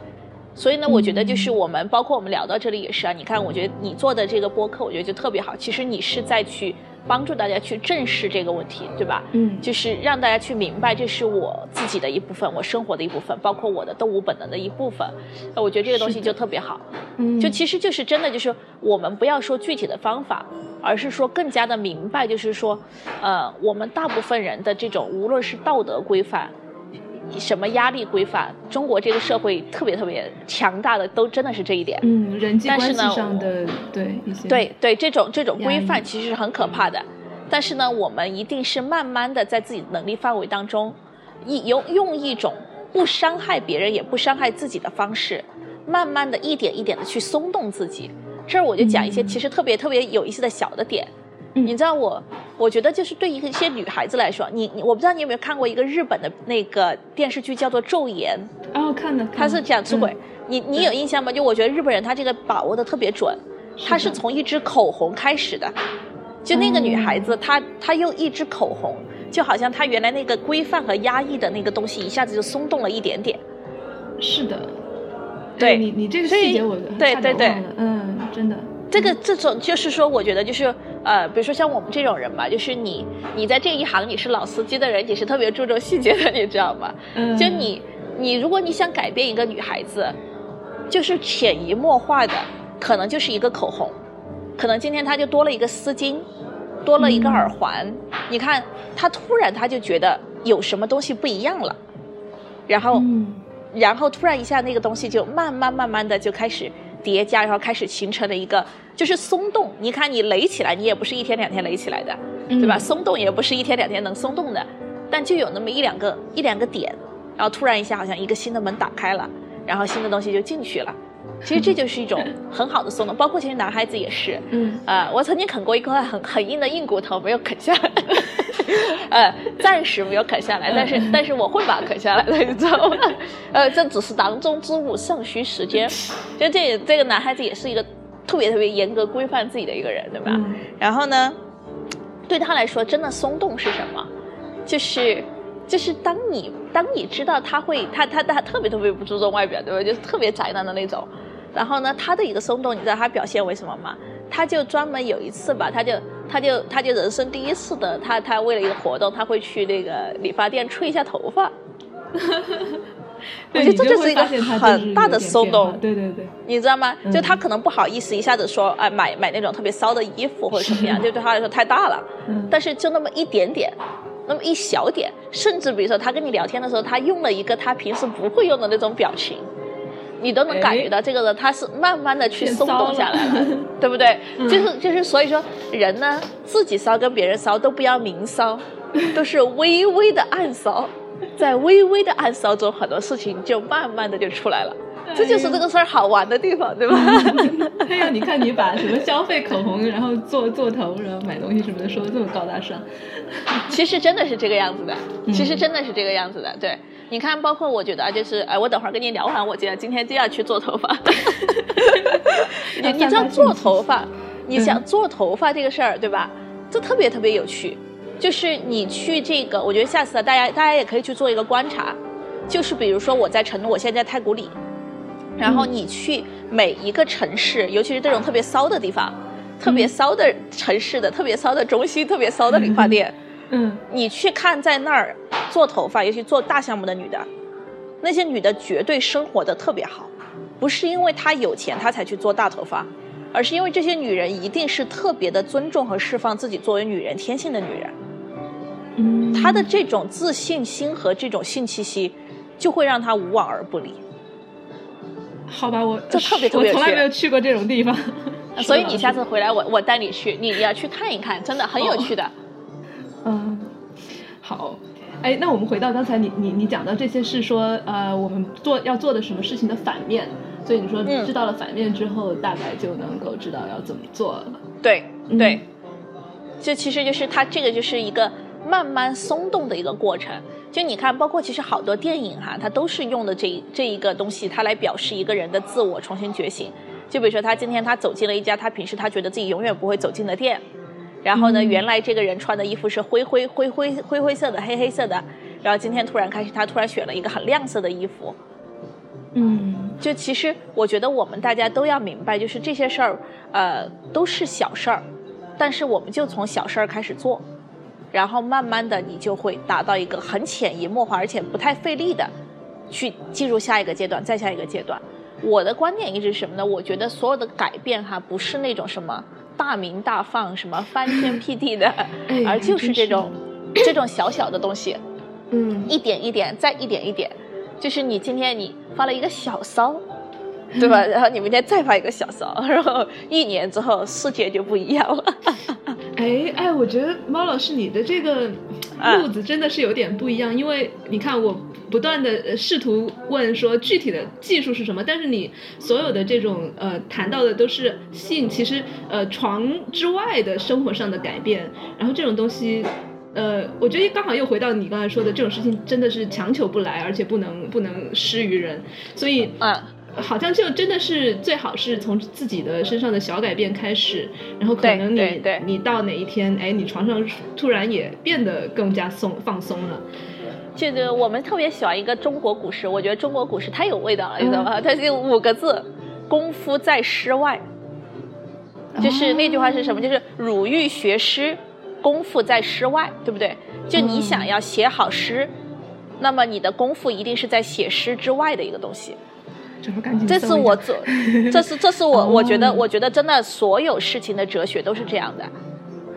S5: 所以呢，我觉得就是我们，包括我们聊到这里也是啊。你看，我觉得你做的这个播客，我觉得就特别好。其实你是在去。帮助大家去正视这个问题，对吧？
S4: 嗯，
S5: 就是让大家去明白，这是我自己的一部分，我生活的一部分，包括我的动物本能的一部分。呃我觉得这个东西就特别好。
S4: 嗯，
S5: 就其实就是真的，就是我们不要说具体的方法，而是说更加的明白，就是说，呃，我们大部分人的这种无论是道德规范。什么压力规范？中国这个社会特别特别强大的，都真的是这一点。
S4: 嗯，人际关系上的对一些
S5: 对对这种这种规范其实是很可怕的。但是呢，我们一定是慢慢的在自己能力范围当中，一用用一种不伤害别人也不伤害自己的方式，慢慢的一点一点的去松动自己。这儿我就讲一些其实特别特别有意思的小的点。你知道我，我觉得就是对于一些女孩子来说，你你我不知道你有没有看过一个日本的那个电视剧叫做《昼颜》
S4: 哦，看的，
S5: 他是讲出轨，你你有印象吗？就我觉得日本人他这个把握的特别准，他是从一支口红开始的，就那个女孩子，她她用一支口红，就好像她原来那个规范和压抑的那个东西一下子就松动了一点点。
S4: 是的，
S5: 对
S4: 你你这个细节我
S5: 对对对，
S4: 嗯，真的。
S5: 这个这种就是说，我觉得就是呃，比如说像我们这种人吧，就是你你在这一行你是老司机的人，你是特别注重细节的，你知道吗？
S4: 嗯。
S5: 就你你如果你想改变一个女孩子，就是潜移默化的，可能就是一个口红，可能今天她就多了一个丝巾，多了一个耳环，你看她突然她就觉得有什么东西不一样了，然后然后突然一下那个东西就慢慢慢慢的就开始。叠加，然后开始形成了一个，就是松动。你看，你垒起来，你也不是一天两天垒起来的，对吧？松动也不是一天两天能松动的，但就有那么一两个一两个点，然后突然一下，好像一个新的门打开了，然后新的东西就进去了。其实这就是一种很好的松动，包括其实男孩子也是。
S4: 嗯。
S5: 啊，我曾经啃过一块很 [LAUGHS] 很硬的硬骨头，没有啃下来。[LAUGHS] 呃，暂时没有啃下来，但是但是我会把它啃下来的，你知道吗？呃，这只是囊中之物，尚需时间。[LAUGHS] 就这这个男孩子也是一个特别特别严格规范自己的一个人，对吧？然后呢，对他来说，真的松动是什么？就是就是当你当你知道他会他他他特别特别不注重外表，对吧？就是特别宅男的那种。然后呢，他的一个松动，你知道他表现为什么吗？他就专门有一次吧，他就他就他就人生第一次的，他他为了一个活动，他会去那个理发店吹一下头发。[LAUGHS] 我觉得这就是一个很大的松动，
S4: 对对对，
S5: 你知道吗？就他可能不好意思一下子说，哎，买买那种特别骚的衣服或者什么样，[LAUGHS] 就对他来说太大了。但是就那么一点点，那么一小点，甚至比如说他跟你聊天的时候，他用了一个他平时不会用的那种表情，你都能感觉到这个人他是慢慢的去松动下来了，[LAUGHS] 对不对？就是就是，所以说人呢，自己骚跟别人骚都不要明骚，[LAUGHS] 都是微微的暗骚。在微微的暗骚中，很多事情就慢慢的就出来了，这就是这个事儿好玩的地方，对吧？
S4: 哎呀，你看你把什么消费口红，然后做做头，然后买东西什么的说的这么高大上，
S5: 其实真的是这个样子的，其实真的是这个样子的。对，你看，包括我觉得啊就是，哎，我等会儿跟你聊完，我今今天就要去做头发。[LAUGHS] 你你知道做头发，你想做头发这个事儿，对吧？这特别特别有趣。就是你去这个，我觉得下次大家大家也可以去做一个观察，就是比如说我在成都，我现在在太古里，然后你去每一个城市，尤其是这种特别骚的地方，特别骚的城市的特别骚的中心，特别骚的理发店，嗯，你去看在那儿做头发，尤其做大项目的女的，那些女的绝对生活的特别好，不是因为她有钱她才去做大头发，而是因为这些女人一定是特别的尊重和释放自己作为女人天性的女人。她的这种自信心和这种性气息，就会让她无往而不利。
S4: 好吧，我
S5: 这特别特别，
S4: 我从来没有去过这种地方，[LAUGHS]
S5: 所以你下次回来，我我带你去，你要去看一看，真的很有趣的。
S4: 嗯，好，哎，那我们回到刚才你你你讲到这些是说，呃，我们做要做的什么事情的反面，所以你说知道了反面之后，大概就能够知道要怎么做了。
S5: 对对，这其实就是它这个就是一个。慢慢松动的一个过程，就你看，包括其实好多电影哈，它都是用的这这一个东西，它来表示一个人的自我重新觉醒。就比如说，他今天他走进了一家他平时他觉得自己永远不会走进的店，然后呢，原来这个人穿的衣服是灰灰灰灰灰灰色的、黑黑色的，然后今天突然开始，他突然选了一个很亮色的衣服。
S4: 嗯，
S5: 就其实我觉得我们大家都要明白，就是这些事儿，呃，都是小事儿，但是我们就从小事儿开始做。然后慢慢的，你就会达到一个很潜移默化，而且不太费力的，去进入下一个阶段，再下一个阶段。我的观点一直是什么呢？我觉得所有的改变哈，不是那种什么大鸣大放、什么翻天辟地的，而就是这种这种小小的东西，
S4: 嗯，
S5: 一点一点，再一点一点，就是你今天你发了一个小骚，对吧？然后你明天再发一个小骚，然后一年之后世界就不一样了。
S4: 哎哎，我觉得猫老师你的这个路子真的是有点不一样，因为你看我不断的试图问说具体的技术是什么，但是你所有的这种呃谈到的都是性，其实呃床之外的生活上的改变，然后这种东西，呃，我觉得刚好又回到你刚才说的这种事情真的是强求不来，而且不能不能施于人，所以
S5: 啊。
S4: 好像就真的是最好是从自己的身上的小改变开始，然后可能你你到哪一天，哎，你床上突然也变得更加松放松了。
S5: 这个我们特别喜欢一个中国古诗，我觉得中国古诗太有味道了，你知道吗？它是五个字：功夫在诗外。就是那句话是什么？就是汝欲学诗，功夫在诗外，对不对？就你想要写好诗，那么你的功夫一定是在写诗之外的一个东西。这是我做，[LAUGHS] 这是这是我我觉得我觉得真的所有事情的哲学都是这样的，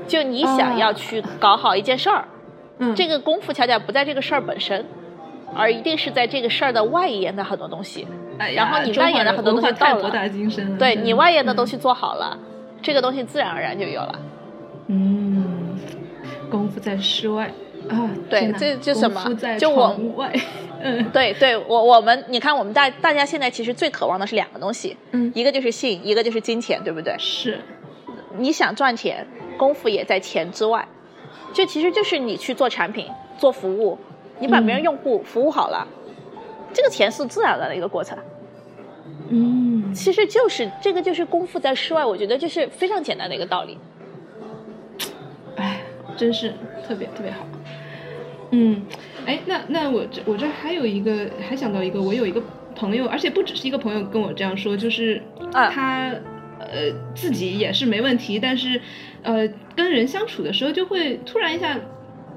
S5: 就你想要去搞好一件事儿，这个功夫恰恰不在这个事儿本身，而一定是在这个事儿的外延的很多东西，然后你外延的很多东西到了，对你外延的东西做好了，这个东西自然而然就有了。
S4: 嗯，功夫在室外。啊，
S5: 对，这就什么？就我，[LAUGHS]
S4: 嗯，
S5: 对对，我我们，你看，我们大大家现在其实最渴望的是两个东西，嗯，一个就是性，一个就是金钱，对不对？
S4: 是，
S5: 你想赚钱，功夫也在钱之外，就其实就是你去做产品、做服务，你把别人用户服务好了，这个钱是自然的一个过程。
S4: 嗯，
S5: 其实就是这个就是功夫在室外，我觉得就是非常简单的一个道理。
S4: 哎，真是特别特别好。嗯，哎，那那我这我这还有一个，还想到一个，我有一个朋友，而且不只是一个朋友跟我这样说，就是他呃自己也是没问题，但是呃跟人相处的时候就会突然一下，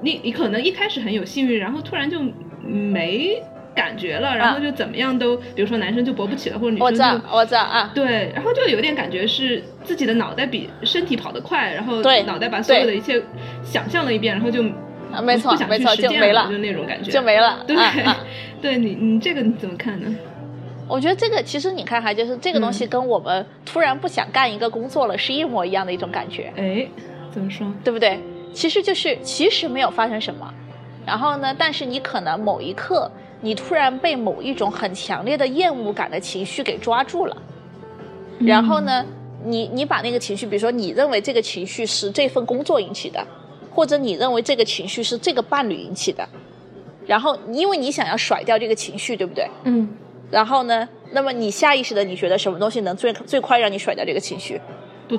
S4: 你你可能一开始很有幸运，然后突然就没。感觉了，然后就怎么样都，比如说男生就勃不起了，或者女生就我
S5: 知道，我知道啊。
S4: 对，然后就有点感觉是自己的脑袋比身体跑得快，然后脑袋把所有的一切想象了一遍，然后就
S5: 没错没错
S4: 就
S5: 没了，
S4: 就那种感觉
S5: 就没了。
S4: 对，[LAUGHS] 对你你这个你怎么看呢？
S5: 我觉得这个其实你看哈，就是这个东西跟我们突然不想干一个工作了是一模一样的一种感觉。
S4: 哎，怎么说？
S5: 对不对？其实就是其实没有发生什么，然后呢，但是你可能某一刻。你突然被某一种很强烈的厌恶感的情绪给抓住了，然后呢，你你把那个情绪，比如说你认为这个情绪是这份工作引起的，或者你认为这个情绪是这个伴侣引起的，然后因为你想要甩掉这个情绪，对不对？
S4: 嗯。
S5: 然后呢，那么你下意识的你觉得什么东西能最最快让你甩掉这个情绪？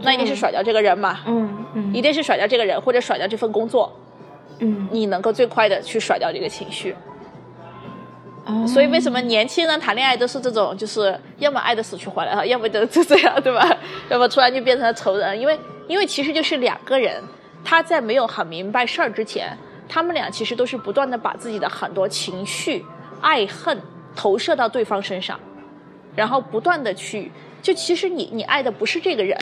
S5: 那一定是甩掉这个人嘛？
S4: 嗯嗯。
S5: 一定是甩掉这个人，或者甩掉这份工作。
S4: 嗯。
S5: 你能够最快的去甩掉这个情绪。所以为什么年轻人谈恋爱都是这种，就是要么爱的死去活来，要么就就 [LAUGHS] 这样，对吧？要么突然就变成了仇人，因为因为其实就是两个人，他在没有很明白事儿之前，他们俩其实都是不断的把自己的很多情绪、爱恨投射到对方身上，然后不断的去，就其实你你爱的不是这个人，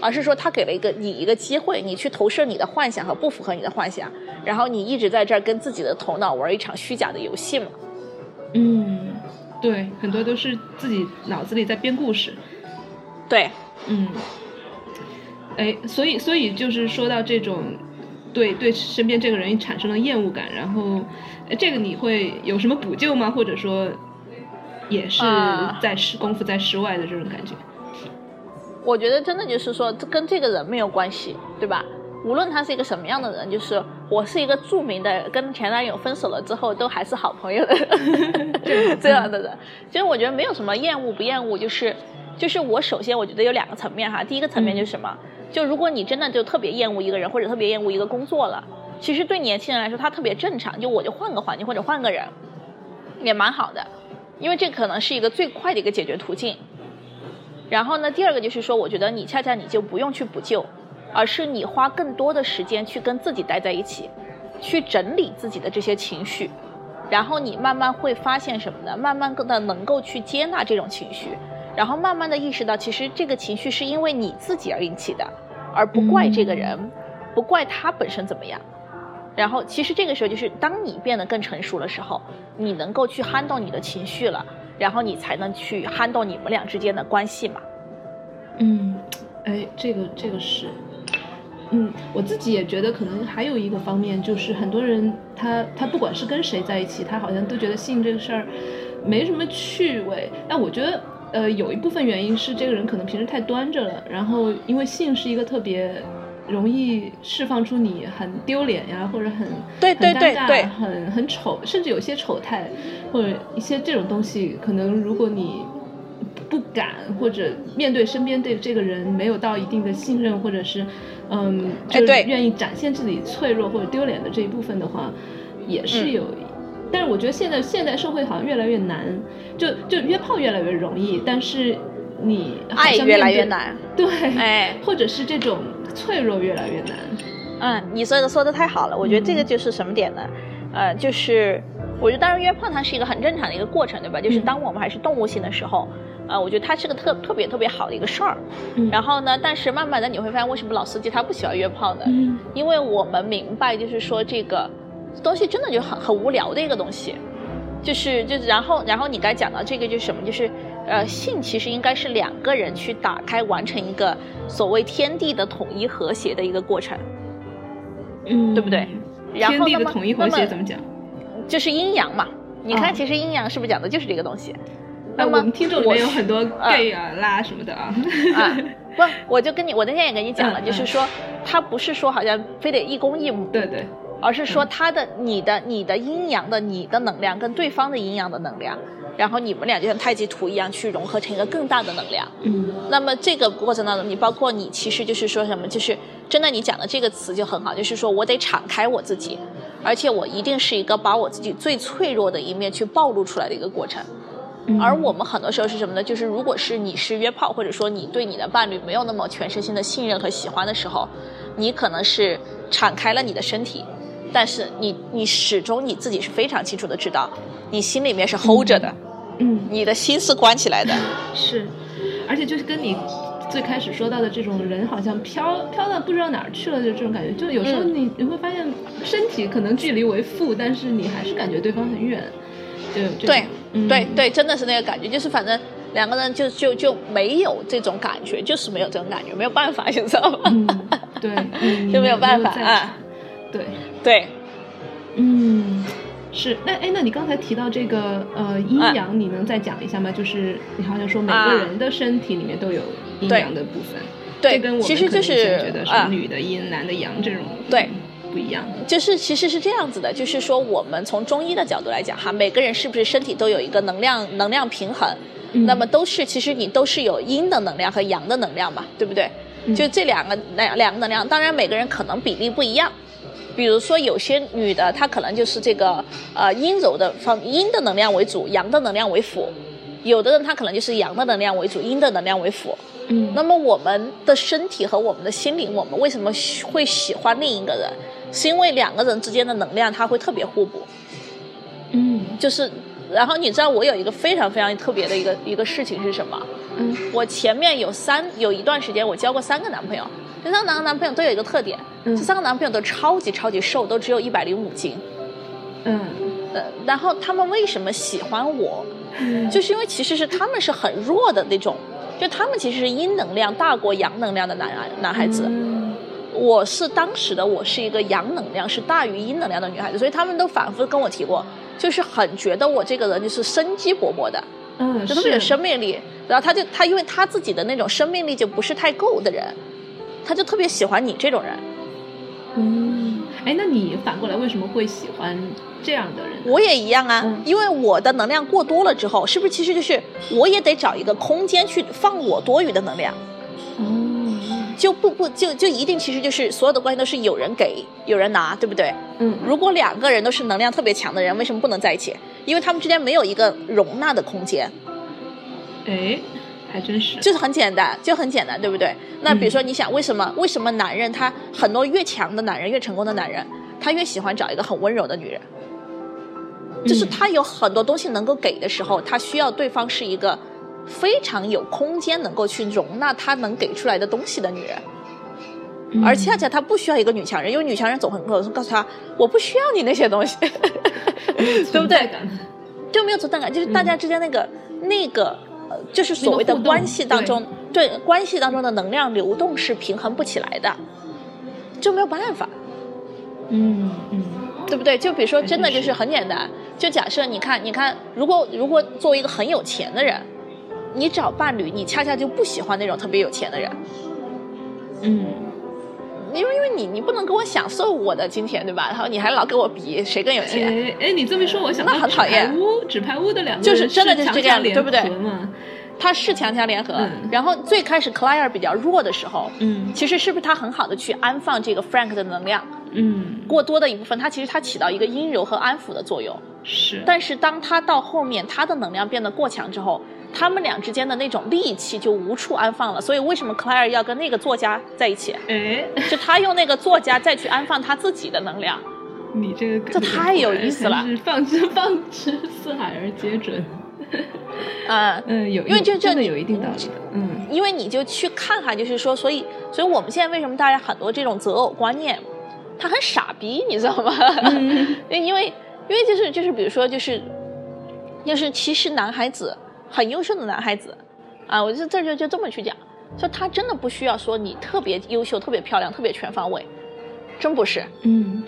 S5: 而是说他给了一个你一个机会，你去投射你的幻想和不符合你的幻想，然后你一直在这儿跟自己的头脑玩一场虚假的游戏嘛。
S4: 嗯，对，很多都是自己脑子里在编故事。
S5: 对，
S4: 嗯，哎，所以，所以就是说到这种，对对身边这个人产生了厌恶感，然后，这个你会有什么补救吗？或者说，也是在室功夫在室外的这种感觉？
S5: 我觉得真的就是说，跟这个人没有关系，对吧？无论他是一个什么样的人，就是我是一个著名的跟前男友分手了之后都还是好朋友的 [LAUGHS] [LAUGHS] 这样的人。其实我觉得没有什么厌恶不厌恶，就是就是我首先我觉得有两个层面哈。第一个层面就是什么？就如果你真的就特别厌恶一个人或者特别厌恶一个工作了，其实对年轻人来说他特别正常，就我就换个环境或者换个人也蛮好的，因为这可能是一个最快的一个解决途径。然后呢，第二个就是说，我觉得你恰恰你就不用去补救。而是你花更多的时间去跟自己待在一起，去整理自己的这些情绪，然后你慢慢会发现什么呢？慢慢的能够去接纳这种情绪，然后慢慢的意识到，其实这个情绪是因为你自己而引起的，而不怪这个人，不怪他本身怎么样。然后其实这个时候就是当你变得更成熟的时候，你能够去撼动你的情绪了，然后你才能去撼动你们俩之间的关系嘛。
S4: 嗯，哎，这个这个是。嗯，我自己也觉得可能还有一个方面，就是很多人他他不管是跟谁在一起，他好像都觉得性这个事儿没什么趣味。但我觉得，呃，有一部分原因是这个人可能平时太端着了，然后因为性是一个特别容易释放出你很丢脸呀，或者很
S5: 对对对对，
S4: 很很丑，甚至有些丑态或者一些这种东西，可能如果你不敢或者面对身边对这个人没有到一定的信任，或者是。嗯，就是愿意展现自己脆弱或者丢脸的这一部分的话，也是有。但是我觉得现在现代社会好像越来越难，就就约炮越来越容易，但是你
S5: 爱越来越难。
S4: 对，哎，或者是这种脆弱越来越难。
S5: 嗯，你说的说的太好了，我觉得这个就是什么点呢？呃，就是我觉得当然约炮它是一个很正常的一个过程，对吧？就是当我们还是动物性的时候。呃，我觉得它是个特特别特别好的一个事儿，然后呢，但是慢慢的你会发现，为什么老司机他不喜欢约炮呢？因为我们明白，就是说这个东西真的就很很无聊的一个东西，就是就是，然后然后你刚才讲到这个就是什么？就是呃，性其实应该是两个人去打开完成一个所谓天地的统一和谐的一个过程，
S4: 嗯，
S5: 对不对？
S4: 天地的统一和谐怎么讲？
S5: 就是阴阳嘛。你看，其实阴阳是不是讲的就是这个东西？
S4: 那我们听众里面有很多 gay 啊、拉什么的啊。
S5: 啊，不，我就跟你，我那天也跟你讲了，就是说，他不是说好像非得一公一母，
S4: 对对，
S5: 而是说他的、你的、你的阴阳的、你的能量跟对方的阴阳的能量，然后你们俩就像太极图一样去融合成一个更大的能量。
S4: 嗯
S5: 那么这个过程当中，你包括你其实就是说什么，就是真的你讲的这个词就很好，就是说我得敞开我自己，而且我一定是一个把我自己最脆弱的一面去暴露出来的一个过程。
S4: 嗯
S5: 而我们很多时候是什么呢？就是如果是你是约炮，或者说你对你的伴侣没有那么全身心的信任和喜欢的时候，你可能是敞开了你的身体，但是你你始终你自己是非常清楚的知道，你心里面是 hold 着的，
S4: 嗯。
S5: 你的心是关起来的。
S4: 是，而且就是跟你最开始说到的这种人好像飘飘到不知道哪儿去了就这种感觉，就有时候
S5: 嗯。
S4: 你、你会发现身体可能距离为负，但是你还是感觉对方很远，就
S5: 对，
S4: 嗯。
S5: 对对，真的是那个感觉，就是反正两个人就就就没有这种感觉，就是没有这种感觉，没有办法，你知道吗？
S4: 嗯，对，嗯 [LAUGHS]
S5: 就没有办法啊。
S4: 对，
S5: 对，
S4: 嗯，是。那哎，那你刚才提到这个呃阴
S5: 啊
S4: 阳，你能再讲一下吗？就是你好像说每
S5: 啊
S4: 个人的身体里面都有阴阳的部分，
S5: 对
S4: 跟我们
S5: 其实就是
S4: 觉得女的阴，男的阳这种
S5: 对
S4: 不一样。
S5: 就是其实是这样子的，就是说我们从中医的角度来讲哈，每个人是不是身体都有一个能量能量平衡？
S4: 嗯
S5: 那么都是其实你都是有阴的能量和阳的能量嘛，对不对？
S4: 嗯
S5: 就这两个两两个能量，当然每个人可能比例不一样。比如说有些女的，她可能就是这个呃阴柔的方阴的能量为主，阳的能量为辅；有的人她可能就是阳的能量为主，阴的能量为辅。
S4: 嗯
S5: 那么我们的身体和我们的心灵，我们为什么会喜欢另一个人？是因为两个人之间的能量它会特别互补。
S4: 嗯
S5: 就是，然后你知道我有一个非常非常特别的一个一个事情是什么？
S4: 嗯
S5: 我前面有三有一段时间，我交过三个男朋友，这三个男男朋友都有一个特点，
S4: 嗯
S5: 这三个男朋友都超级超级瘦，都只有一百零五斤。
S4: 嗯
S5: 呃，然后他们为什么喜欢我？
S4: 嗯
S5: 就是因为其实是他们是很弱的那种，就他们其实是阴能量大过阳能量的男男孩子。
S4: 嗯
S5: 我是当时的我是一个阳能量是大于阴能量的女孩子，所以他们都反复跟我提过，就是很觉得我这个人就是生机勃勃的，
S4: 嗯，
S5: 就特别有生命力。然后他就他因为他自己的那种生命力就不是太够的人，他就特别喜欢你这种人。
S4: 嗯，哎，那你反过来为什么会喜欢这样的人？
S5: 我也一样啊，
S4: 嗯
S5: 因为我的能量过多了之后，是不是其实就是我也得找一个空间去放我多余的能量？
S4: 哦，
S5: 就不不就就一定其实就是所有的关系都是有人给有人拿，对不对？
S4: 嗯
S5: 如果两个人都是能量特别强的人，为什么不能在一起？因为他们之间没有一个容纳的空间，
S4: 哎，还真是，
S5: 就是很简单，就很简单，对不对？那
S4: 嗯
S5: 比如说，你想为什么为什么男人他很多越强的男人越成功的男人，他越喜欢找一个很温柔的女人？就是
S4: 嗯
S5: 他有很多东西能够给的时候，他需要对方是一个非常有空间能够去容纳他能给出来的东西的女人。
S4: 嗯
S5: 而恰恰他不需要一个女强人，因为女强人总很告诉告诉他，我不需要你那些东西，[LAUGHS] 对不对？就没有存在感，就是大家之间那个、那个呃，就是所谓的关系当中，对。关系当中的能量流动是平衡不起来的，就没有办法，
S4: 嗯嗯。
S5: 对不对？就比如说，真的就是。很简单，就假设你看，你看，如果如果作为一个很有钱的人，你找伴侣，你恰恰就不喜欢那种特别有钱的人，
S4: 嗯
S5: 因为因为你你不能跟我享受我的金钱，对吧？然后你还老跟我比谁更有钱，
S4: 哎哎，你这么一说，我想到
S5: 那很讨厌
S4: 纸牌屋，纸牌屋的两个人
S5: 就是真的就是这个样
S4: 联
S5: 子对不对？他是强强联合。
S4: 嗯
S5: 然后最开始 Claire 比较弱的时候，
S4: 嗯
S5: 其实是不是他很好的去安放这个 Frank 的能量？
S4: 嗯，
S5: 过多的一部分，他其实他起到一个阴柔和安抚的作用。
S4: 是，
S5: 但是当他到后面他的能量变得过强之后，他们俩之间的那种戾气就无处安放了。所以为什么 Claire 要跟那个作家在一起？
S4: 哎，
S5: 就他用那个作家再去安放他自己的能量。
S4: 你这个
S5: 这太有意思了
S4: 是放之放之四海而皆准。
S5: 嗯，[LAUGHS]
S4: 嗯，有，
S5: 因为就就你
S4: 真的有一定道理的。嗯
S5: 因为你就去看看，就是说，所以，所以我们现在为什么大家很多这种择偶观念，他很傻逼，你知道吗？
S4: 嗯 [LAUGHS]
S5: 因为因为就是就是比如说就是，就是其实男孩子很优秀的男孩子啊，我就这就就这么去讲，就他真的不需要说你特别优秀、特别漂亮、特别全方位，真不是。
S4: 嗯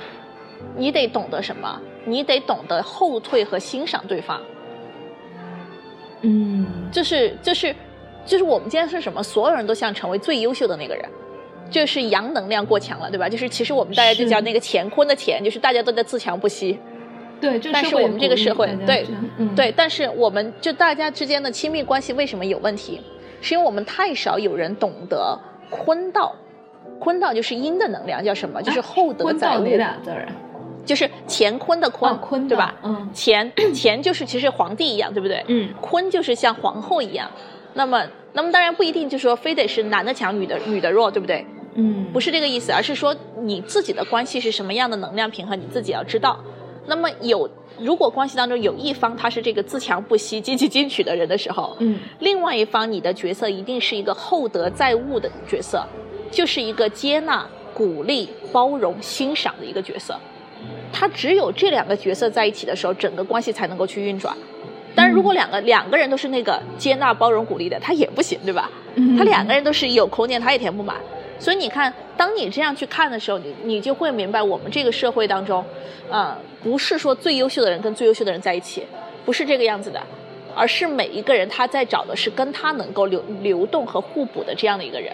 S5: 你得懂得什么？你得懂得后退和欣赏对方。
S4: 嗯，
S5: 就是就是就是我们今天是什么？所有人都想成为最优秀的那个人，就是阳能量过强了，对吧？就是其实我们大家就是叫那个乾坤的乾，就是大家都在自强不息。
S4: 对，就
S5: 但是我们这个社会，对，
S4: 嗯，
S5: 对，但是我们就大家之间的亲密关系为什么有问题？是因为我们太少有人懂得坤道，坤道就是阴的能量，叫什么？就是厚德载物。
S4: 俩字儿啊？
S5: 就是乾坤的坤，
S4: 坤
S5: 对吧？
S4: 嗯，
S5: 乾乾就是其实皇帝一样，对不对？
S4: 嗯，
S5: 坤就是像皇后一样。那么，那么当然不一定就是说非得是男的强，女的女的弱，对不对？
S4: 嗯，
S5: 不是这个意思，而是说你自己的关系是什么样的能量平衡，你自己要知道。那么有，如果关系当中有一方他是这个自强不息、积极进取的人的时候，
S4: 嗯，
S5: 另外一方你的角色一定是一个厚德载物的角色，就是一个接纳、鼓励、包容、欣赏的一个角色。他只有这两个角色在一起的时候，整个关系才能够去运转。但是如果两个两个人都是那个接纳、包容、鼓励的，他也不行，对吧？他两个人都是有空间，他也填不满。所以你看，当你这样去看的时候，你你就会明白，我们这个社会当中，啊，不是说最优秀的人跟最优秀的人在一起，不是这个样子的，而是每一个人他在找的是跟他能够流流动和互补的这样的一个人，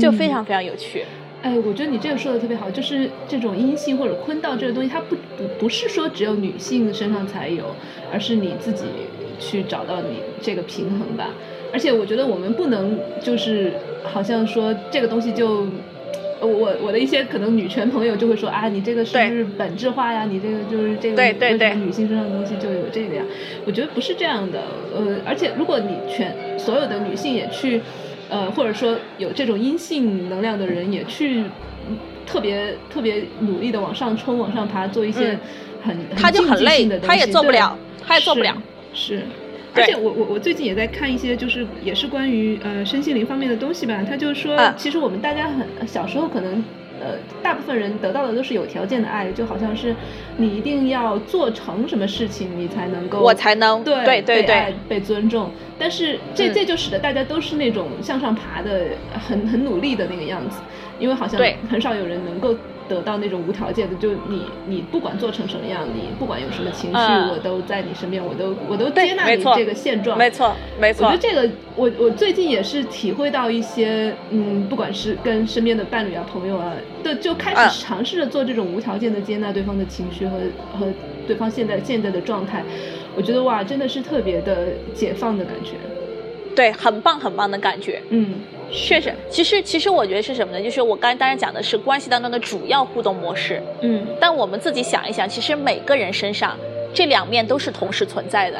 S5: 就非常非常有趣。
S4: 哎，我觉得你这个说的特别好，就是这种阴性或者坤道这个东西，它不不不是说只有女性身上才有，而是你自己去找到你这个平衡吧。而且我觉得我们不能就是好像说这个东西就，我我的一些可能女权朋友就会说啊，你这个是不是本质化呀？你这个就是这个
S5: 对对对
S4: 女性身上的东西就有这个呀？我觉得不是这样的。呃，而且如果你全所有的女性也去。呃，或者说有这种阴性能量的人也去特别特别努力的往上冲、往上爬，做一些很
S5: 他就很累，他也做不了，他也做不了。
S4: 是，而且我我我最近也在看一些，就是也是关于呃身心灵方面的东西吧。他就是说，其实我们大家很小时候可能。呃，大部分人得到的都是有条件的爱，就好像是你一定要做成什么事情，你才能够
S5: 我才能
S4: 对
S5: 对对对
S4: 被尊重。但是这这就使得大家都是那种向上爬的，很很努力的那个样子，因为好像很少有人能够。得到那种无条件的，就你你不管做成什么样，你不管有什么情绪，我都在你身边，我都我都接纳你这个现状。
S5: 没错，没错。
S4: 我觉得这个，我我最近也是体会到一些，嗯，不管是跟身边的伴侣啊、朋友啊，的就开始尝试着做这种无条件的接纳对方的情绪和和对方现在现在的状态。我觉得哇，真的是特别的解放的感觉。
S5: 对，很棒很棒的感觉。
S4: 嗯。
S5: 确实，其实其实我觉得是什么呢？就是我刚才当然讲的是关系当中的主要互动模式，
S4: 嗯，
S5: 但我们自己想一想，其实每个人身上这两面都是同时存在的，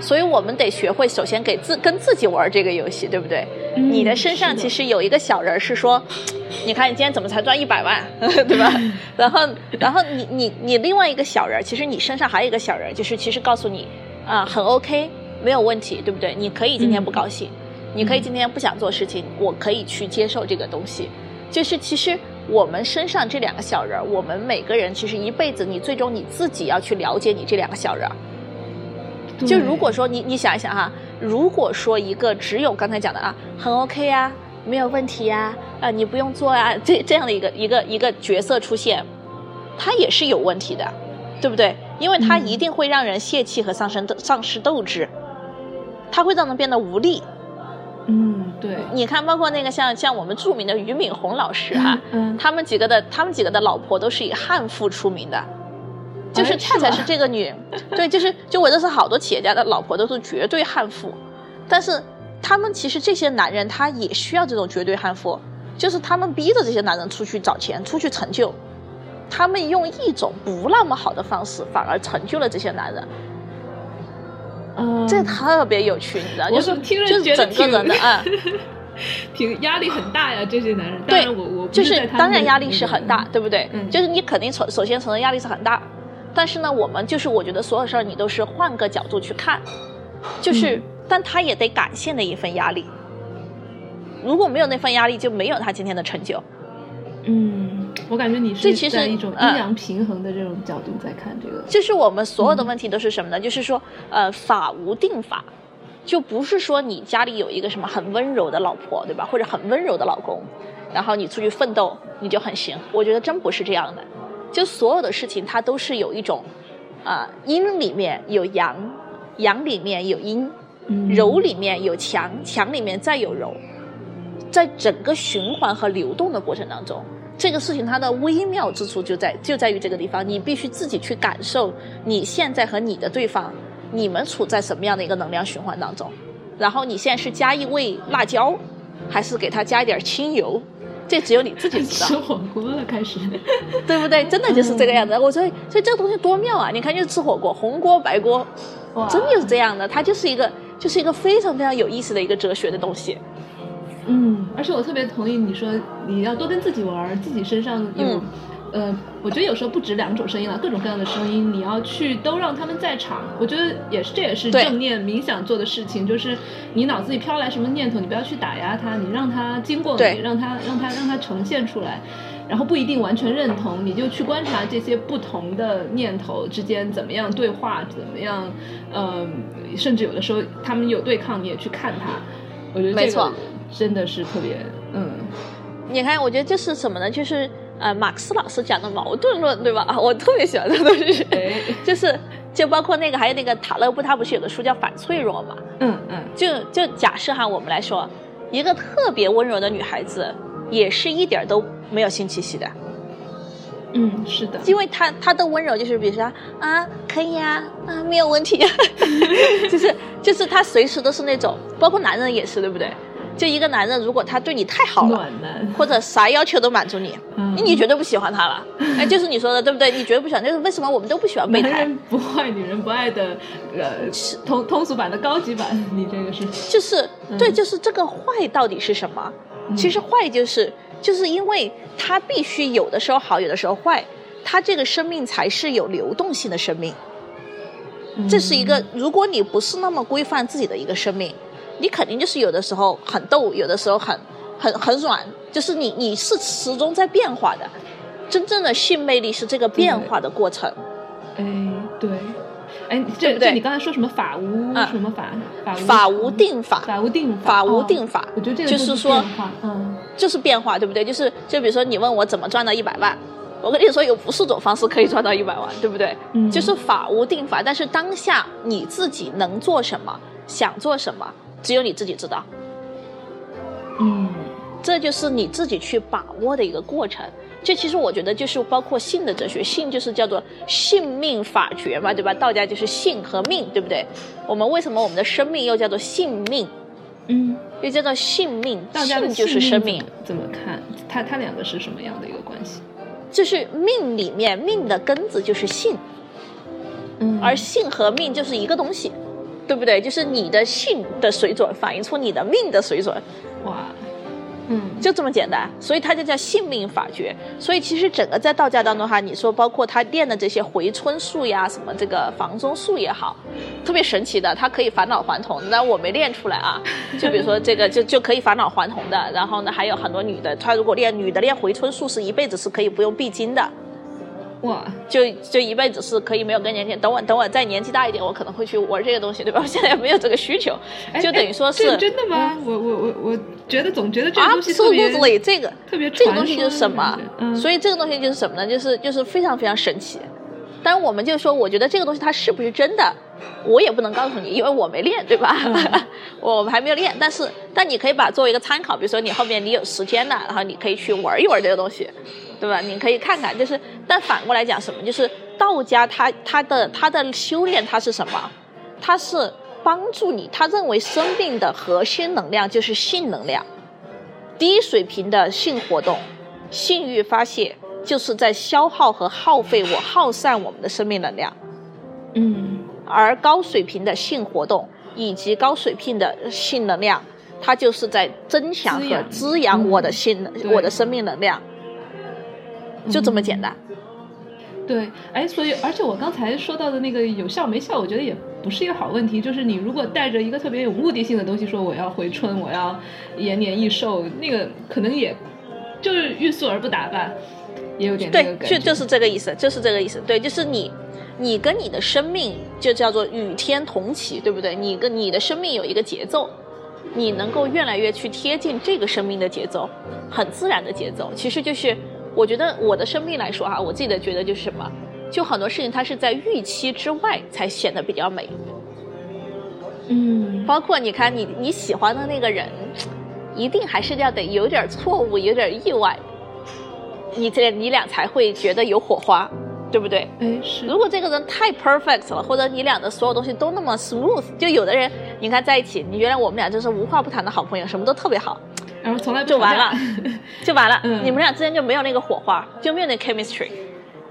S5: 所以我们得学会首先给自跟自己玩这个游戏，对不对？你的身上其实有一个小人是说，[SNIFFS] 你看你今天怎么才赚一百万，[LAUGHS] 对吧？然后然后你你你另外一个小人，其实你身上还有一个小人，就是其实告诉你啊很 OK 没有问题，对不对？你可以今天不高兴。你可以今天不想做事情，我可以去接受这个东西。就是其实我们身上这两个小人儿，我们每个人其实一辈子，你最终你自己要去了解你这两个小人儿。就如果说你你想一想哈，如果说一个只有刚才讲的啊，很 OK 呀，没有问题呀，啊你不用做啊，这这样的一个一个一个角色出现，他也是有问题的，对不对？因为他一定会让人泄气和丧生丧失斗志，他会让人变得无力。
S4: 嗯，对，
S5: 你看，包括那个像像我们著名的俞敏洪老师哈，
S4: 嗯，
S5: 他们几个的他们几个的老婆都是以悍妇出名的，就是恰恰是这个女，[LAUGHS] 对，就是就我认识好多企业家的老婆都是绝对悍妇，但是他们其实这些男人他也需要这种绝对悍妇，就是他们逼着这些男人出去找钱，出去成就，他们用一种不那么好的方式，反而成就了这些男人。
S4: 嗯，
S5: 这特别有趣，你知道？就是
S4: 听
S5: 着觉得整个人的啊，[LAUGHS]
S4: 挺压力很大呀，这些男人。
S5: 对，
S4: 我我
S5: 就是当然压力是很大，对不对？
S4: 嗯，
S5: 就是你肯定从首先承认压力是很大，但是呢，我们就是我觉得所有事儿你都是换个角度去看，就是但他也得感谢那一份压力，如果没有那份压力，就没有他今天的成就。
S4: 嗯。我感觉你是在一种阴阳平衡的这种角度在看这个，
S5: 就是我们所有的问题都是什么呢？就是说，呃，法无定法，就不是说你家里有一个什么很温柔的老婆，对吧？或者很温柔的老公，然后你出去奋斗你就很行。我觉得真不是这样的，就所有的事情它都是有一种，啊，阴里面有阳，阳里面有阴，柔里面有强，强里面再有柔，在整个循环和流动的过程当中。这个事情它的微妙之处就在就在于这个地方，你必须自己去感受你现在和你的对方，你们处在什么样的一个能量循环当中，然后你现在是加一味辣椒，还是给他加一点清油，这只有你自己知道。
S4: 吃火锅了，开始。
S5: 对不对？真的就是这个样子。我说，所以这个东西多妙啊！你看，就是吃火锅，红锅白锅，真的就是这样的。它就是一个，就是一个非常非常有意思的一个哲学的东西。
S4: 嗯，而且我特别同意你说，你要多跟自己玩，自己身上有，呃，我觉得有时候不止两种声音了，各种各样的声音，你要去都让他们在场。我觉得也是，这也是正念冥想做的事情，就是你脑子里飘来什么念头，你不要去打压它，你让它经过你，让它让它让它呈现出来。然后不一定完全认同，你就去观察这些不同的念头之间怎么样对话，怎么样，嗯，甚至有的时候他们有对抗，你也去看它。我觉得这个真的是特别，嗯。
S5: 你看，我觉得这是什么呢？就是呃，马克思老师讲的矛盾论，对吧？啊，[LAUGHS] 我特别喜欢这个东西，[LAUGHS] 就是就包括那个还有那个塔勒布，他不是有个书叫《反脆弱》嘛？
S4: 嗯嗯。
S5: 就就假设哈，我们来说，一个特别温柔的女孩子。也是一点都没有性气息的，
S4: 嗯，是的，
S5: 因为她她的温柔就是比如说啊，可以啊，啊，没有问题，[LAUGHS] 就是就是他随时都是那种，包括男人也是，对不对？就一个男人，如果他对你太好了，或者啥要求都满足你，你你绝对不喜欢他了。[LAUGHS] 哎，就是你说的，对不对？你绝对不喜欢。就是为什么我们都不喜欢备胎？
S4: 男人不坏，女人不爱的，呃，通通俗版的高级版，你这个是？
S5: 就是对，就是这个坏到底是什么？其实坏就是，就是因为他必须有的时候好，有的时候坏，他这个生命才是有流动性的生命。这是一个，如果你不是那么规范自己的一个生命，你肯定就是有的时候很逗，有的时候很很很软，就是你你是始终在变化的。真正的性魅力是这个变化的过程。
S4: 哎，对。哎，这
S5: 这
S4: 你刚才说什么法无什么法法
S5: 法无定法
S4: 法无定
S5: 法法无定法，
S4: 我觉得这个
S5: 就是说，
S4: 嗯，
S5: 就是变化，对不对？就是就比如说你问我怎么赚到一百万，我跟你说有无数种方式可以赚到一百万，对不对？
S4: 嗯，
S5: 就是法无定法，但是当下你自己能做什么，想做什么，只有你自己知道。
S4: 嗯，
S5: 这就是你自己去把握的一个过程。这其实我觉得就是包括性的哲学，性就是叫做性命法诀嘛，对吧？道家就是性和命，对不对？我们为什么我们的生命又叫做性命？
S4: 嗯，
S5: 又叫做性命，
S4: 性
S5: 就是生命。
S4: 怎么看？它它两个是什么样的一个关系？
S5: 就是命里面命的根子就是性，
S4: 嗯，
S5: 而性和命就是一个东西，对不对？就是你的性的水准反映出你的命的水准。
S4: 哇。嗯，
S5: 就这么简单，所以它就叫性命法诀。所以其实整个在道家当中哈，你说包括他练的这些回春术呀，什么这个房中术也好，特别神奇的，它可以返老还童。那我没练出来啊，[LAUGHS] 就比如说这个就就可以返老还童的。然后呢，还有很多女的，她如果练女的练回春术，是一辈子是可以不用闭经的。
S4: 哇，
S5: 就就一辈子是可以没有更年期。等我等我再年纪大一点，我可能会去玩这个东西，对吧？我现在没有这个需求，就等于说是
S4: 真的吗？我我我我觉得总觉得这个东西特别
S5: 这个
S4: 特别
S5: 这个东西就是什么？所以这个东西就是什么呢？就是就是非常非常神奇。但我们就说，我觉得这个东西它是不是真的，我也不能告诉你，因为我没练，对吧？[LAUGHS] 我还没有练。但是但你可以把作为一个参考，比如说你后面你有时间了，然后你可以去玩一玩这个东西。对吧？你可以看看，就是，但反过来讲，什么？就是道家他他的他的修炼，他是什么？他是帮助你，他认为生命的核心能量就是性能量，低水平的性活动、性欲发泄，就是在消耗和耗费我、耗散我们的生命能量。
S4: 嗯，
S5: 而高水平的性活动以及高水平的性能量，它就是在增强和滋养我的性、我的生命能量。就这么简单，
S4: 对，哎，所以，而且我刚才说到的那个有效没效，我觉得也不是一个好问题。就是你如果带着一个特别有目的性的东西说我要回春，我要延年益寿，那个可能也就是欲速而不达吧，也有点
S5: 对，就就是这个意思，就是这个意思。对，就是你，你跟你的生命就叫做与天同起，对不对？你跟你的生命有一个节奏，你能够越来越去贴近这个生命的节奏，很自然的节奏，其实就是。我觉得我的生命来说哈，我自己的觉得就是什么，就很多事情它是在预期之外才显得比较美。
S4: 嗯，
S5: 包括你看你你喜欢的那个人，一定还是要得有点错误，有点意外。你这你俩才会觉得有火花，对不对？
S4: 哎，是。
S5: 如果这个人太 perfect 了，或者你俩的所有东西都那么 smooth，就有的人你看在一起，你原来我们俩就是无话不谈的好朋友，什么都特别好，
S4: 然后从来
S5: 就完了，就完了，[LAUGHS]
S4: 嗯
S5: 你们俩之间就没有那个火花，就没有那 chemistry，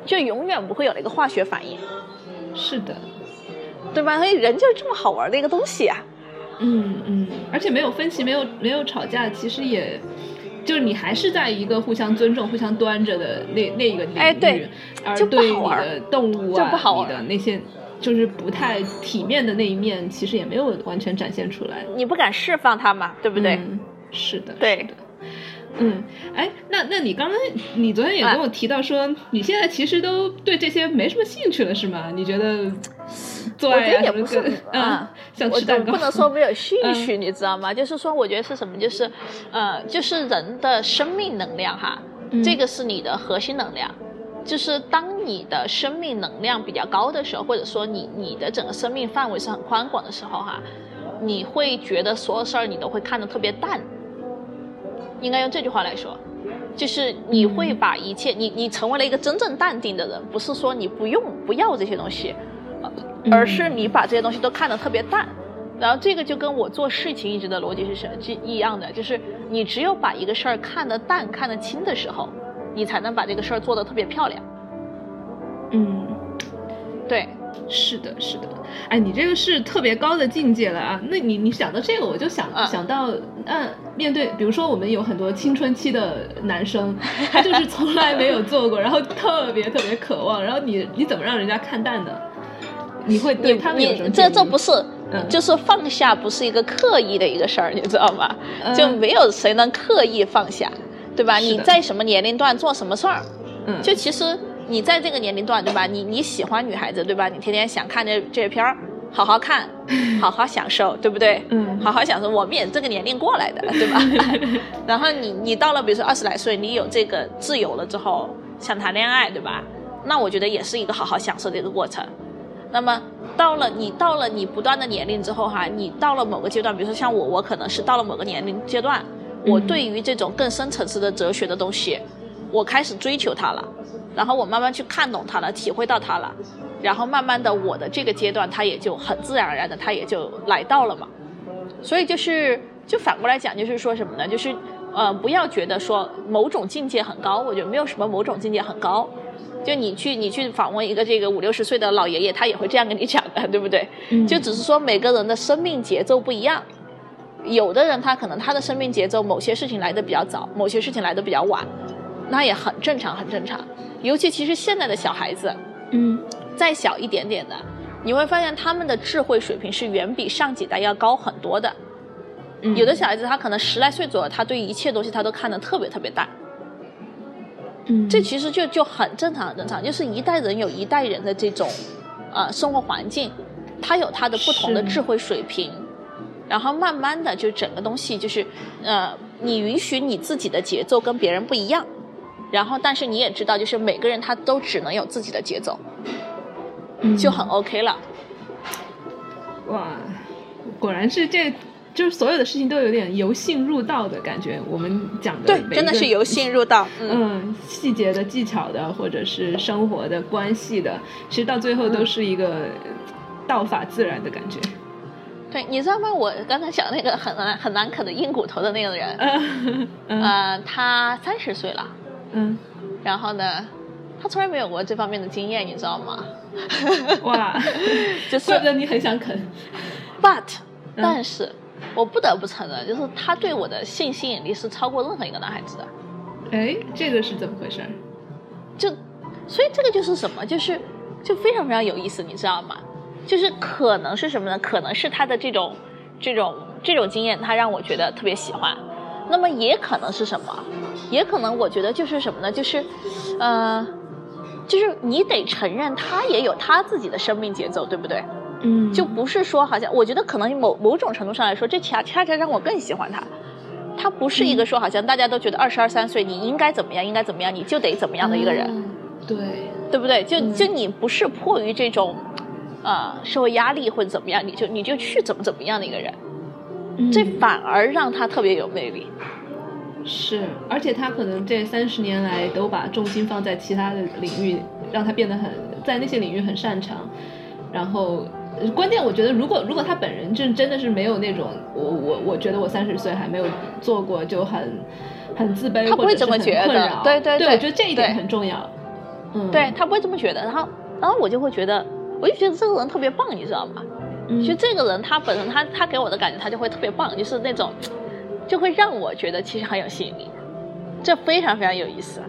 S5: 就永远不会有那个化学反应，
S4: 是的，
S5: 对吧？所以人就是这么好玩的一个东西啊。
S4: 嗯嗯，而且没有分歧，没有没有吵架，其实也。就是你还是在一个互相尊重、互相端着的那那一个领域，
S5: 哎对
S4: 而
S5: 就
S4: 对你的动物啊、
S5: 就不好玩
S4: 你的那些就是不太体面的那一面，其实也没有完全展现出来，
S5: 你不敢释放它嘛，对不对？
S4: 嗯、是的，
S5: 对
S4: 是的。嗯，哎，那那你刚刚你昨天也跟我提到说，你现在其实都对这些没什么兴趣了，是吗？你觉得做
S5: 我
S4: 爱啊
S5: 觉得也不是
S4: 什么的，
S5: 嗯，我
S4: 像吃蛋糕，
S5: 不能说没有兴趣，
S4: 嗯
S5: 你知道吗？就是说，我觉得是什么？就是，呃，就是人的生命能量哈，
S4: 嗯
S5: 这个是你的核心能量。就是当你的生命能量比较高的时候，或者说你你的整个生命范围是很宽广的时候哈，你会觉得所有事儿你都会看得特别淡。应该用这句话来说，就是你会把一切，你你成为了一个真正淡定的人，不是说你不用不要这些东西，呃而是你把这些东西都看得特别淡。然后这个就跟我做事情一直的逻辑是什是一样的，就是你只有把一个事儿看得淡、看得清的时候，你才能把这个事儿做得特别漂亮。
S4: 嗯。
S5: 对，
S4: 是的，是的，哎，你这个是特别高的境界了啊！那你你想到这个，我就想、
S5: 嗯
S4: 想到，嗯，面对比如说我们有很多青春期的男生，他就是从来没有做过，然后特别特别渴望，然后你你怎么让人家看淡呢？你会对他们有什么？
S5: 这这不是，
S4: 嗯
S5: 就是放下不是一个刻意的一个事儿，你知道吗？
S4: 嗯
S5: 就没有谁能刻意放下，对吧？你在什么年龄段做什么事儿，
S4: 嗯，
S5: 就其实你在这个年龄段，对吧？你你喜欢女孩子，对吧？你天天想看这这些片儿，好好看，好好享受，对不对？
S4: 嗯
S5: 好好享受。我们也这个年龄过来的，对吧？[LAUGHS] 然后你你到了比如说二十来岁，你有这个自由了之后，想谈恋爱，对吧？那我觉得也是一个好好享受的一个过程。那么到了你到了你不断的年龄之后哈，你到了某个阶段，比如说像我，我可能是到了某个年龄阶段，我
S4: 嗯
S5: 对于这种更深层次的哲学的东西，我开始追求他了，然后我慢慢去看懂他了，体会到他了，然后慢慢的我的这个阶段，他也就很自然而然的，他也就来到了嘛。所以就是就反过来讲，就是说什么呢？就是呃，不要觉得说某种境界很高，我觉得没有什么某种境界很高。就你去你去访问一个这个五六十岁的老爷爷，他也会这样跟你讲的，[LAUGHS] 对不对？
S4: 嗯
S5: 就只是说每个人的生命节奏不一样，有的人他可能他的生命节奏某些事情来的比较早，某些事情来的比较晚，那也很正常，很正常。尤其其实现在的小孩子，
S4: 嗯。
S5: 再小一点点的，你会发现他们的智慧水平是远比上几代要高很多的。
S4: 嗯。
S5: 有的小孩子他可能十来岁左右，他对一切东西他都看得特别特别淡，
S4: 嗯，
S5: 这其实就就很正常很正常，就是一代人有一代人的这种呃生活环境，他有他的不同的智慧水平，然后慢慢的就整个东西就是呃，你允许你自己的节奏跟别人不一样，然后但是你也知道，就是每个人他都只能有自己的节奏，
S4: 嗯
S5: 就很 OK 了。
S4: 哇，果然是这。就是所有的事情都有点由性入道的感觉，我们讲的
S5: 对真的是由性入道。嗯，
S4: 嗯，细节的、技巧的，或者是生活的关系的，其实到最后都是一个道法自然的感觉。
S5: 对，你知道吗？我刚才讲那个很难很难啃的硬骨头的那个人，
S4: 嗯嗯
S5: 呃，他三十岁了，
S4: 嗯，
S5: 然后呢，他从来没有过这方面的经验，你知道吗？[LAUGHS]
S4: 哇，[LAUGHS]
S5: 就是
S4: 怪不得你很想啃。
S5: ，but，
S4: 嗯
S5: 但是我不得不承认，就是他对我的性吸引力是超过任何一个男孩子的。
S4: 哎，这个是怎么回事？
S5: 就，所以这个就是什么？就是就非常非常有意思，你知道吗？就是可能是什么呢？可能是他的这种这种这种经验，他让我觉得特别喜欢。那么也可能是什么？也可能我觉得就是什么呢？就是，呃，就是你得承认他也有他自己的生命节奏，对不对？
S4: 嗯，
S5: 就不是说好像，我觉得可能某某种程度上来说，这恰恰恰让我更喜欢他。他不是一个说好像大家都觉得二十二三岁你应该怎么样，应该怎么样，你就得怎么样的一个人。
S4: 嗯对，
S5: 对不对？就
S4: 嗯
S5: 就你不是迫于这种，呃，社会压力或者怎么样，你就你就去怎么怎么样的一个人，
S4: 嗯
S5: 这反而让他特别有魅力。
S4: 是，而且他可能这三十年来都把重心放在其他的领域，让他变得很在那些领域很擅长。然后，关键我觉得，如果如果他本人真真的是没有那种，我我我觉得我三十岁还没有做过，就很很自卑，
S5: 他不会这么觉得，对对
S4: 对，我觉得这一点很重要。嗯，
S5: 对他不会这么觉得，然后然后我就会觉得，我就觉得这个人特别棒，你知道吗？其实这个人他本身他他给我的感觉他就会特别棒，就是那种就会让我觉得其实很有吸引力，这非常非常有意思，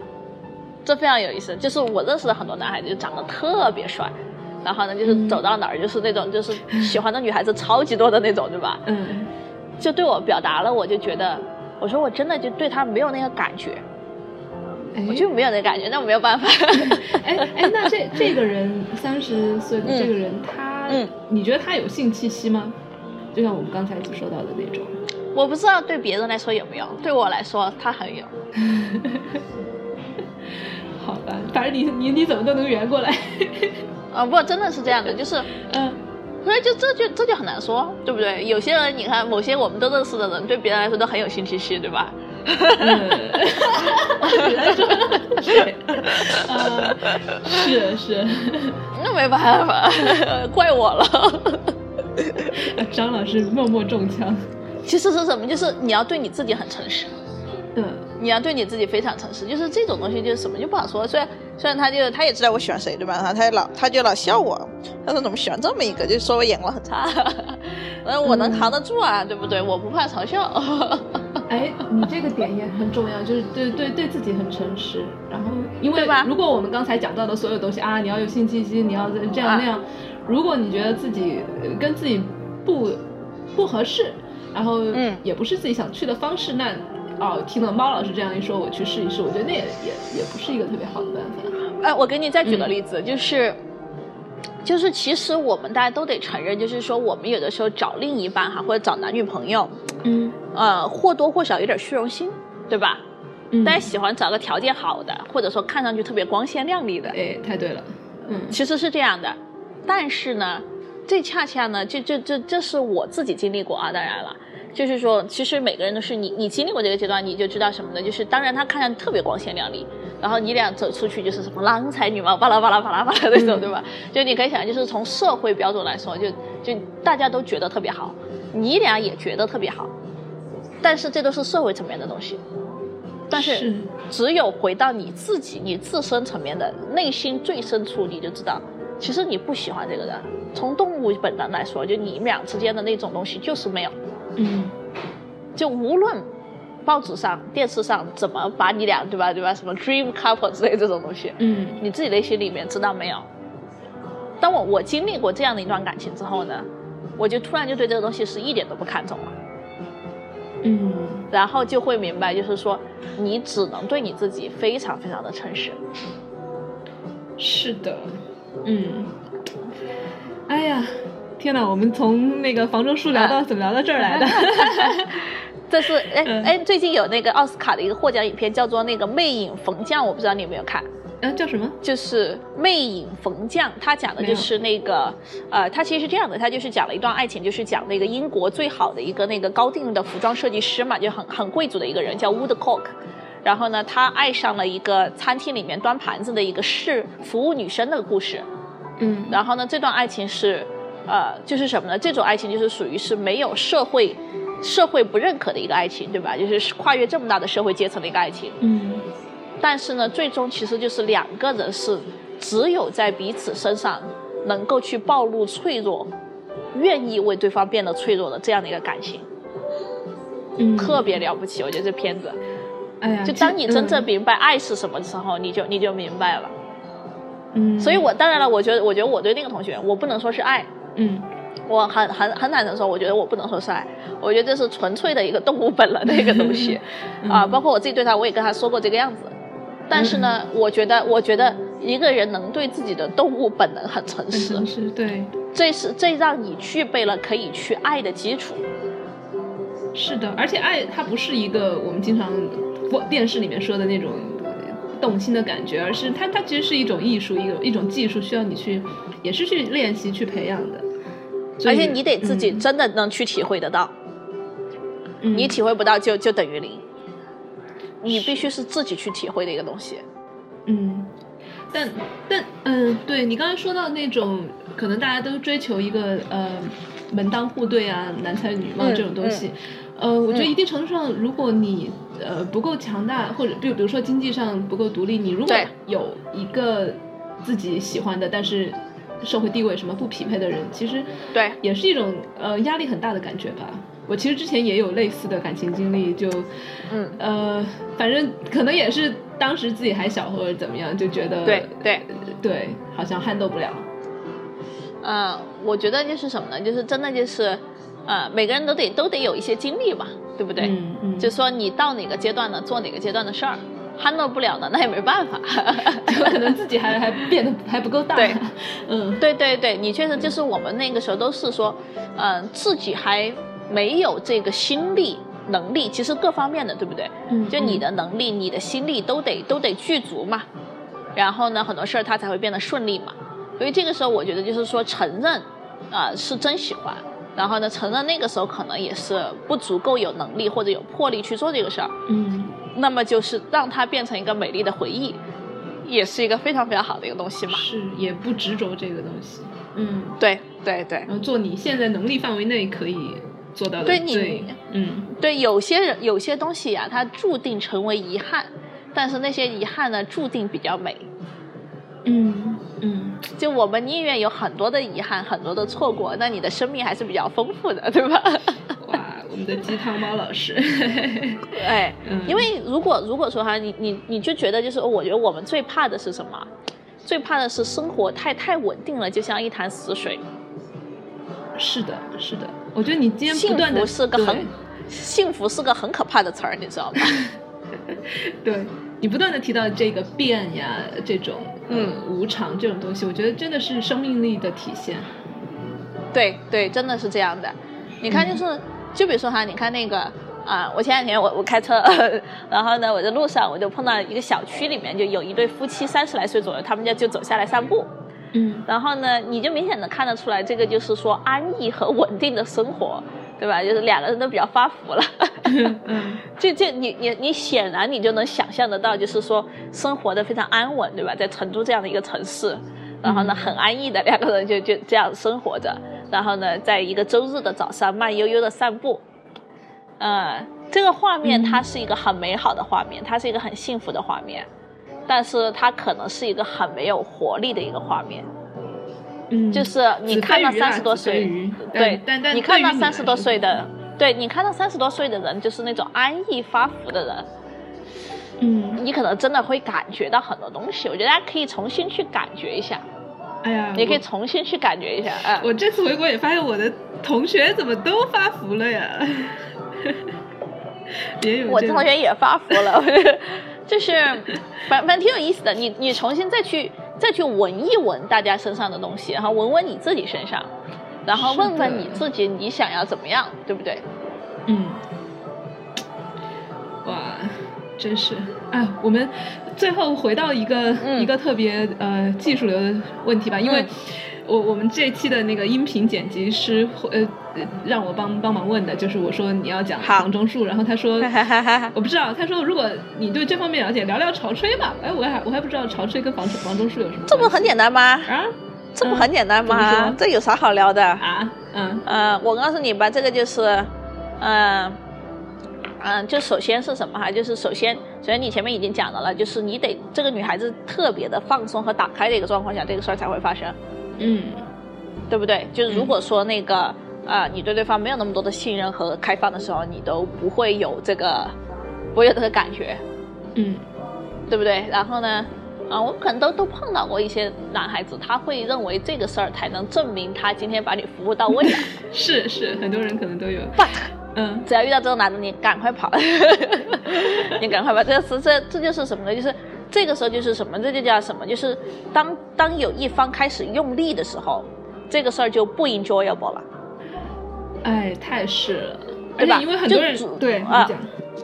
S5: 这非常有意思。就是我认识的很多男孩子就长得特别帅，然后呢就是走到哪儿就是那种就是喜欢的女孩子超级多的那种，对吧？
S4: 嗯。
S5: 就对我表达了，我就觉得我说我真的就对他没有那个感觉，我就没有那感觉，那我没有办法。[LAUGHS]
S4: 哎哎，那这这个人三十岁的这个人他。嗯，你觉得他有性气息吗？就像我们刚才所说到的那种，
S5: 我不知道对别人来说有没有，对我来说他很有。[LAUGHS]
S4: 好吧，反正你你你怎么都能圆过来。
S5: 啊，不，真的是这样的，就是嗯，所以就这就这就很难说，对不对？有些人你看，某些我们都认识的人，对别人来说都很有性气息，对吧？哈哈 [LAUGHS]
S4: 是是，
S5: 那没办法，怪我了。
S4: 张老师默默中枪。
S5: 其实是什么？就是你要对你自己很诚实。
S4: 嗯，
S5: 你要对你自己非常诚实。就是这种东西，就是什么就不好说。虽然虽然他就他也知道我喜欢谁，对吧？他他老他就老笑我，他说怎么喜欢这么一个？就说我眼光很差。[LAUGHS] 嗯，我能扛得住啊，对不对？我不怕嘲笑。
S4: 哎，你这个点也很重要，就是对对对自己很诚实。然后，因为如果我们刚才讲到的所有东西啊，你要有性气息，你要这样那样，如果你觉得自己跟自己不不合适，然后嗯，也不是自己想去的方式，那哦，听了猫老师这样一说，我去试一试，我觉得那也也也不是一个特别好的办法。
S5: 哎，我给你再举个例子，就是就是其实我们大家都得承认，就是说我们有的时候找另一半哈，或者找男女朋友，
S4: 嗯。
S5: 呃，或多或少有点虚荣心，对吧？
S4: 嗯，
S5: 大家喜欢找个条件好的，或者说看上去特别光鲜亮丽的。
S4: 哎，太对了。嗯，
S5: 其实是这样的，但是呢，这恰恰呢，这这这这是我自己经历过啊。当然了，就是说，其实每个人都是你你经历过这个阶段，你就知道什么呢？就是当然他看上去特别光鲜亮丽，然后你俩走出去就是什么郎才女貌，巴拉巴拉巴拉巴拉那种，对吧？就你可以想，就是从社会标准来说，就就大家都觉得特别好，你俩也觉得特别好。但是这都是社会层面的东西，但是只有回到你自己、你自身层面的内心最深处，你就知道，其实你不喜欢这个人。从动物本能来说，就你们俩之间的那种东西就是没有。
S4: 嗯。
S5: 就无论报纸上、电视上怎么把你俩对吧对吧什么 dream couple 之类这种东西，
S4: 嗯，
S5: 你自己内心里面知道没有？当我我经历过这样的一段感情之后呢，我就突然就对这个东西是一点都不看重了。
S4: 嗯，
S5: 然后就会明白，就是说，你只能对你自己非常非常的诚实。
S4: 是的，嗯。哎呀，天哪！我们从那个房中书聊到怎么聊到这儿来的？[LAUGHS]
S5: 这是哎哎，最近有那个奥斯卡的一个获奖影片，叫做那个《魅影逢将》，我不知道你有没有看。
S4: 嗯，叫什么？
S5: 就是《魅影逢将》，他讲的就是那个，呃，他其实是这样的，他就是讲了一段爱情，就是讲那个英国最好的一个那个高定的服装设计师嘛，就很很贵族的一个人，叫 Woodcock。然后呢，他爱上了一个餐厅里面端盘子的一个侍服务女生的故事。
S4: 嗯。
S5: 然后呢，这段爱情是，呃，就是什么呢？这种爱情就是属于是没有社会社会不认可的一个爱情，对吧？就是跨越这么大的社会阶层的一个爱情。
S4: 嗯。
S5: 但是呢，最终其实就是两个人是只有在彼此身上能够去暴露脆弱，愿意为对方变得脆弱的这样的一个感情，
S4: 嗯，
S5: 特别了不起。我觉得这片子，
S4: 哎呀，
S5: 就当你真正明白爱是什么的时候，你就你就明白了。
S4: 嗯，
S5: 所以我当然了，我觉得我觉得我对那个同学，我不能说是爱，
S4: 嗯，
S5: 我很很很坦诚说，我觉得我不能说是爱，我觉得这是纯粹的一个动物本能的一个东西，[LAUGHS] 啊，包括我自己对他，我也跟他说过这个样子。但是呢，我觉得，我觉得一个人能对自己的动物本能很诚实，
S4: 诚实，对，
S5: 这是这让你具备了可以去爱的基础。
S4: 是的，而且爱它不是一个我们经常电视里面说的那种动心的感觉，而是它它其实是一种艺术，一种一种技术，需要你去也是去练习去培养的。
S5: 而且你得自己真的能去体会得到，你体会不到就就等于零。你必须是自己去体会的一个东西。
S4: 嗯，但但嗯，对你刚才说到那种，可能大家都追求一个呃门当户对啊，男才女貌
S5: 嗯
S4: 这种东西。呃，我觉得一定程度上，如果你呃不够强大，或者比比如说经济上不够独立，你如果有一个自己喜欢的，但是社会地位什么不匹配的人，其实
S5: 对
S4: 也是一种呃压力很大的感觉吧。我其实之前也有类似的感情经历，就
S5: 嗯
S4: 呃，反正可能也是当时自己还小或者怎么样，就觉得
S5: 对对
S4: 对，好像撼动不了。
S5: 嗯，我觉得就是什么呢？就是真的就是，呃，每个人都得都得有一些经历吧，对不对？
S4: 嗯嗯，
S5: 就说你到哪个阶段呢，做哪个阶段的事儿，handle 不了的，那也没办法。[LAUGHS]
S4: 就可能自己还 [LAUGHS] 还变得还不够大。
S5: 对，
S4: 嗯，
S5: 对对对，你确实就是我们那个时候都是说，嗯、自己还没有这个心力、能力，其实各方面的，对不对？
S4: 嗯
S5: 就你的能力、你的心力都得都得具足嘛，然后呢，很多事儿它才会变得顺利嘛。所以这个时候，我觉得就是说承认，啊、是真喜欢，然后呢，承认那个时候可能也是不足够有能力或者有魄力去做这个事儿，
S4: 嗯
S5: 那么就是让它变成一个美丽的回忆，也是一个非常非常好的一个东西嘛。
S4: 是也不执着这个东西。嗯，
S5: 对对对
S4: 然后做你现在能力范围内可以做到的
S5: 对你
S4: 最嗯
S5: 对，有些人有些东西呀、它注定成为遗憾，但是那些遗憾呢，注定比较美。
S4: 嗯嗯，
S5: 就我们宁愿有很多的遗憾，很多的错过，那你的生命还是比较丰富的，对吧？
S4: 哇，我们的鸡汤猫老师，[LAUGHS]
S5: 哎，
S4: 嗯
S5: 因为如果如果说哈，你你你就觉得就是，哦我觉得我们最怕的是什么？最怕的是生活太太稳定了，就像一潭死水。
S4: 是的，是的，我觉得你今天不断的
S5: 福是个很幸福是个很可怕的词儿，你知道吗？[LAUGHS]
S4: 对你不断的提到这个变呀，这种
S5: 嗯
S4: 呃无常这种东西，我觉得真的是生命力的体现。
S5: 对对，真的是这样的。你看，就是、就比如说哈，你看那个啊、我前两天我我开车，[LAUGHS] 然后呢，我在路上我就碰到一个小区里面就有一对夫妻三十来岁左右，他们家就走下来散步。
S4: 嗯
S5: 然后呢，你就明显的看得出来，这个就是说安逸和稳定的生活，对吧？就是两个人都比较发福了。[LAUGHS]
S4: 嗯
S5: 就就你你你显然你就能想象得到，就是说生活的非常安稳，对吧？在成都这样的一个城市，然后呢很安逸的两个人就就这样生活着，然后呢在一个周日的早上慢悠悠的散步，嗯，这个画面
S4: 嗯
S5: 它是一个很美好的画面，它是一个很幸福的画面，但是它可能是一个很没有活力的一个画面。
S4: 嗯，
S5: 就是你看到三十多岁对，
S4: 但但
S5: 你看到三十多岁的，对你看到三十多岁的人，就是那种安逸发福的人，
S4: 嗯，
S5: 你可能真的会感觉到很多东西。我觉得大家可以重新去感觉一下，
S4: 哎呀，
S5: 你可以重新去感觉一下，嗯，[LAUGHS]
S4: 我这次回国也发现我的同学怎么都发福了呀，[LAUGHS] 也有
S5: 我同学也发福了，[LAUGHS] 就是反反正挺有意思的。你你重新再去再去闻一闻大家身上的东西，然后闻闻你自己身上，然后问问你自己你想要怎么样，对不对？
S4: 嗯，哇，真是啊！我们最后回到一个、
S5: 嗯
S4: 一个特别呃技术流的问题吧，因为
S5: 嗯
S4: 我我们这期的那个音频剪辑师呃呃让我帮帮忙问的，就是我说你要讲
S5: 好
S4: 房中术，然后他说 [LAUGHS] 我不知道，他说如果你对这方面了解，聊聊潮吹吧。哎，我还我还不知道潮吹跟房房中术有什么
S5: 这不很简单吗？
S4: 啊
S5: 这不很简单吗
S4: 说？
S5: 这有啥好聊的？
S4: 啊嗯
S5: 呃，我告诉你吧，这个就是，嗯、嗯、就首先是什么哈？就是首先，首先你前面已经讲到了，就是你得这个女孩子特别的放松和打开的一个状况下，这个事儿才会发生，
S4: 嗯
S5: 对不对？就是如果说那个啊、你对对方没有那么多的信任和开放的时候，你都不会有这个，不会有这个感觉，
S4: 嗯
S5: 对不对？然后呢，啊、我们可能都都碰到过一些男孩子，他会认为这个事儿才能证明他今天把你服务到位了 [LAUGHS]
S4: 是是，很多人可能都有
S5: ，but
S4: 嗯
S5: 只要遇到这种男的，你赶快跑，[LAUGHS] 你赶快跑。这是这这就是什么呢？就是这个时候就是什么？这就叫什么？就是当当有一方开始用力的时候，这个事儿就不 enjoyable 了。
S4: 哎太是了，而
S5: 对吧
S4: 且因为很多人对
S5: 啊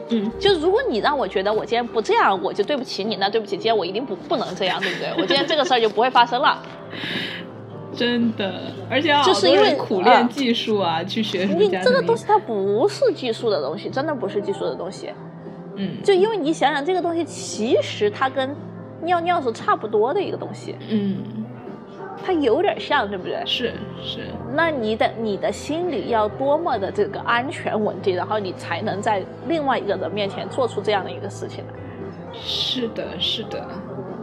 S4: 嗯
S5: 就如果你让我觉得我今天不这样，我就对不起你，那对不起，今天我一定不不能这样，对不对？我今天这个事儿就不会发生了。
S4: 真的，而且要
S5: 就是因为
S4: 苦练
S5: 啊。
S4: 技术啊，去学什么
S5: 你这个东西它不是技术的东西，真的不是技术的东西。
S4: 嗯，
S5: 就因为你想想这个东西，其实它跟尿尿是差不多的一个东西，
S4: 嗯，
S5: 它有点像，对不对？
S4: 是是，
S5: 那你的你的心里要多么的这个安全稳定，然后你才能在另外一个人面前做出这样的一个事情来。
S4: 是的，是的，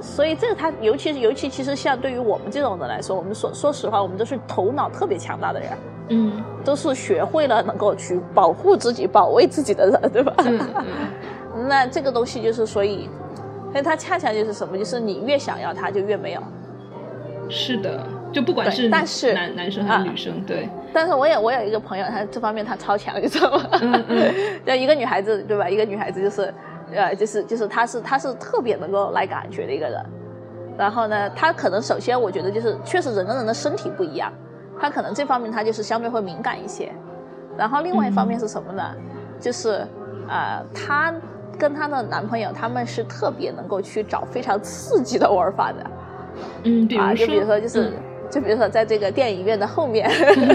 S5: 所以这个他，尤其是尤其其实像对于我们这种人来说，我们说说实话，我们都是头脑特别强大的人，
S4: 嗯
S5: 都是学会了能够去保护自己、保卫自己的人，对吧？
S4: 嗯嗯，[LAUGHS]
S5: 那这个东西就是，所以，所以它恰恰就是什么？就是你越想要它，就越没有。
S4: 是的，就不管
S5: 对
S4: 是
S5: 但是
S4: 男男生还
S5: 啊
S4: 是女生，对，
S5: 但是我也我有一个朋友，他这方面他超强，你知道吗？
S4: 嗯嗯 [LAUGHS]
S5: 就一个女孩子，对吧？一个女孩子就是，呃，就是就是他是他是特别能够来感觉的一个人。然后呢，他可能首先我觉得就是确实人跟人的身体不一样，他可能这方面他就是相对会敏感一些。然后另外一方面是什么呢？就是呃，她跟她的男朋友他们是特别能够去找非常刺激的玩法的。
S4: 嗯，比如
S5: 啊，就，比如说就是。
S4: 嗯
S5: 就比如说，在这个电影院的后面，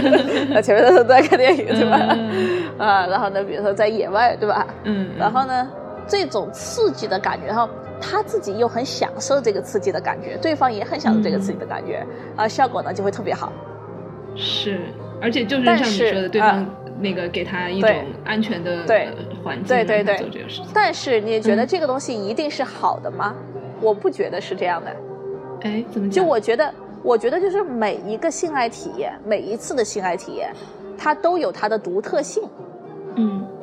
S5: [LAUGHS] 前面都是在看电影，对吧？
S4: 嗯
S5: 啊，然后呢，比如说在野外，对吧？
S4: 嗯，
S5: 然后呢，这种刺激的感觉，然后他自己又很享受这个刺激的感觉，对方也很享受这个刺激的感觉，啊，效果呢就会特别好。
S4: 是，而且就是像你说的，对
S5: 啊
S4: 方那个给他一种安全的环境，
S5: 对对对
S4: 做这个事情。
S5: 但是你觉得
S4: 嗯
S5: 这个东西一定是好的吗？我不觉得是这样的。
S4: 哎，怎么
S5: 就
S4: 讲？
S5: 我觉得，我觉得就是每一个性爱体验，每一次的性爱体验，它都有它的独特性。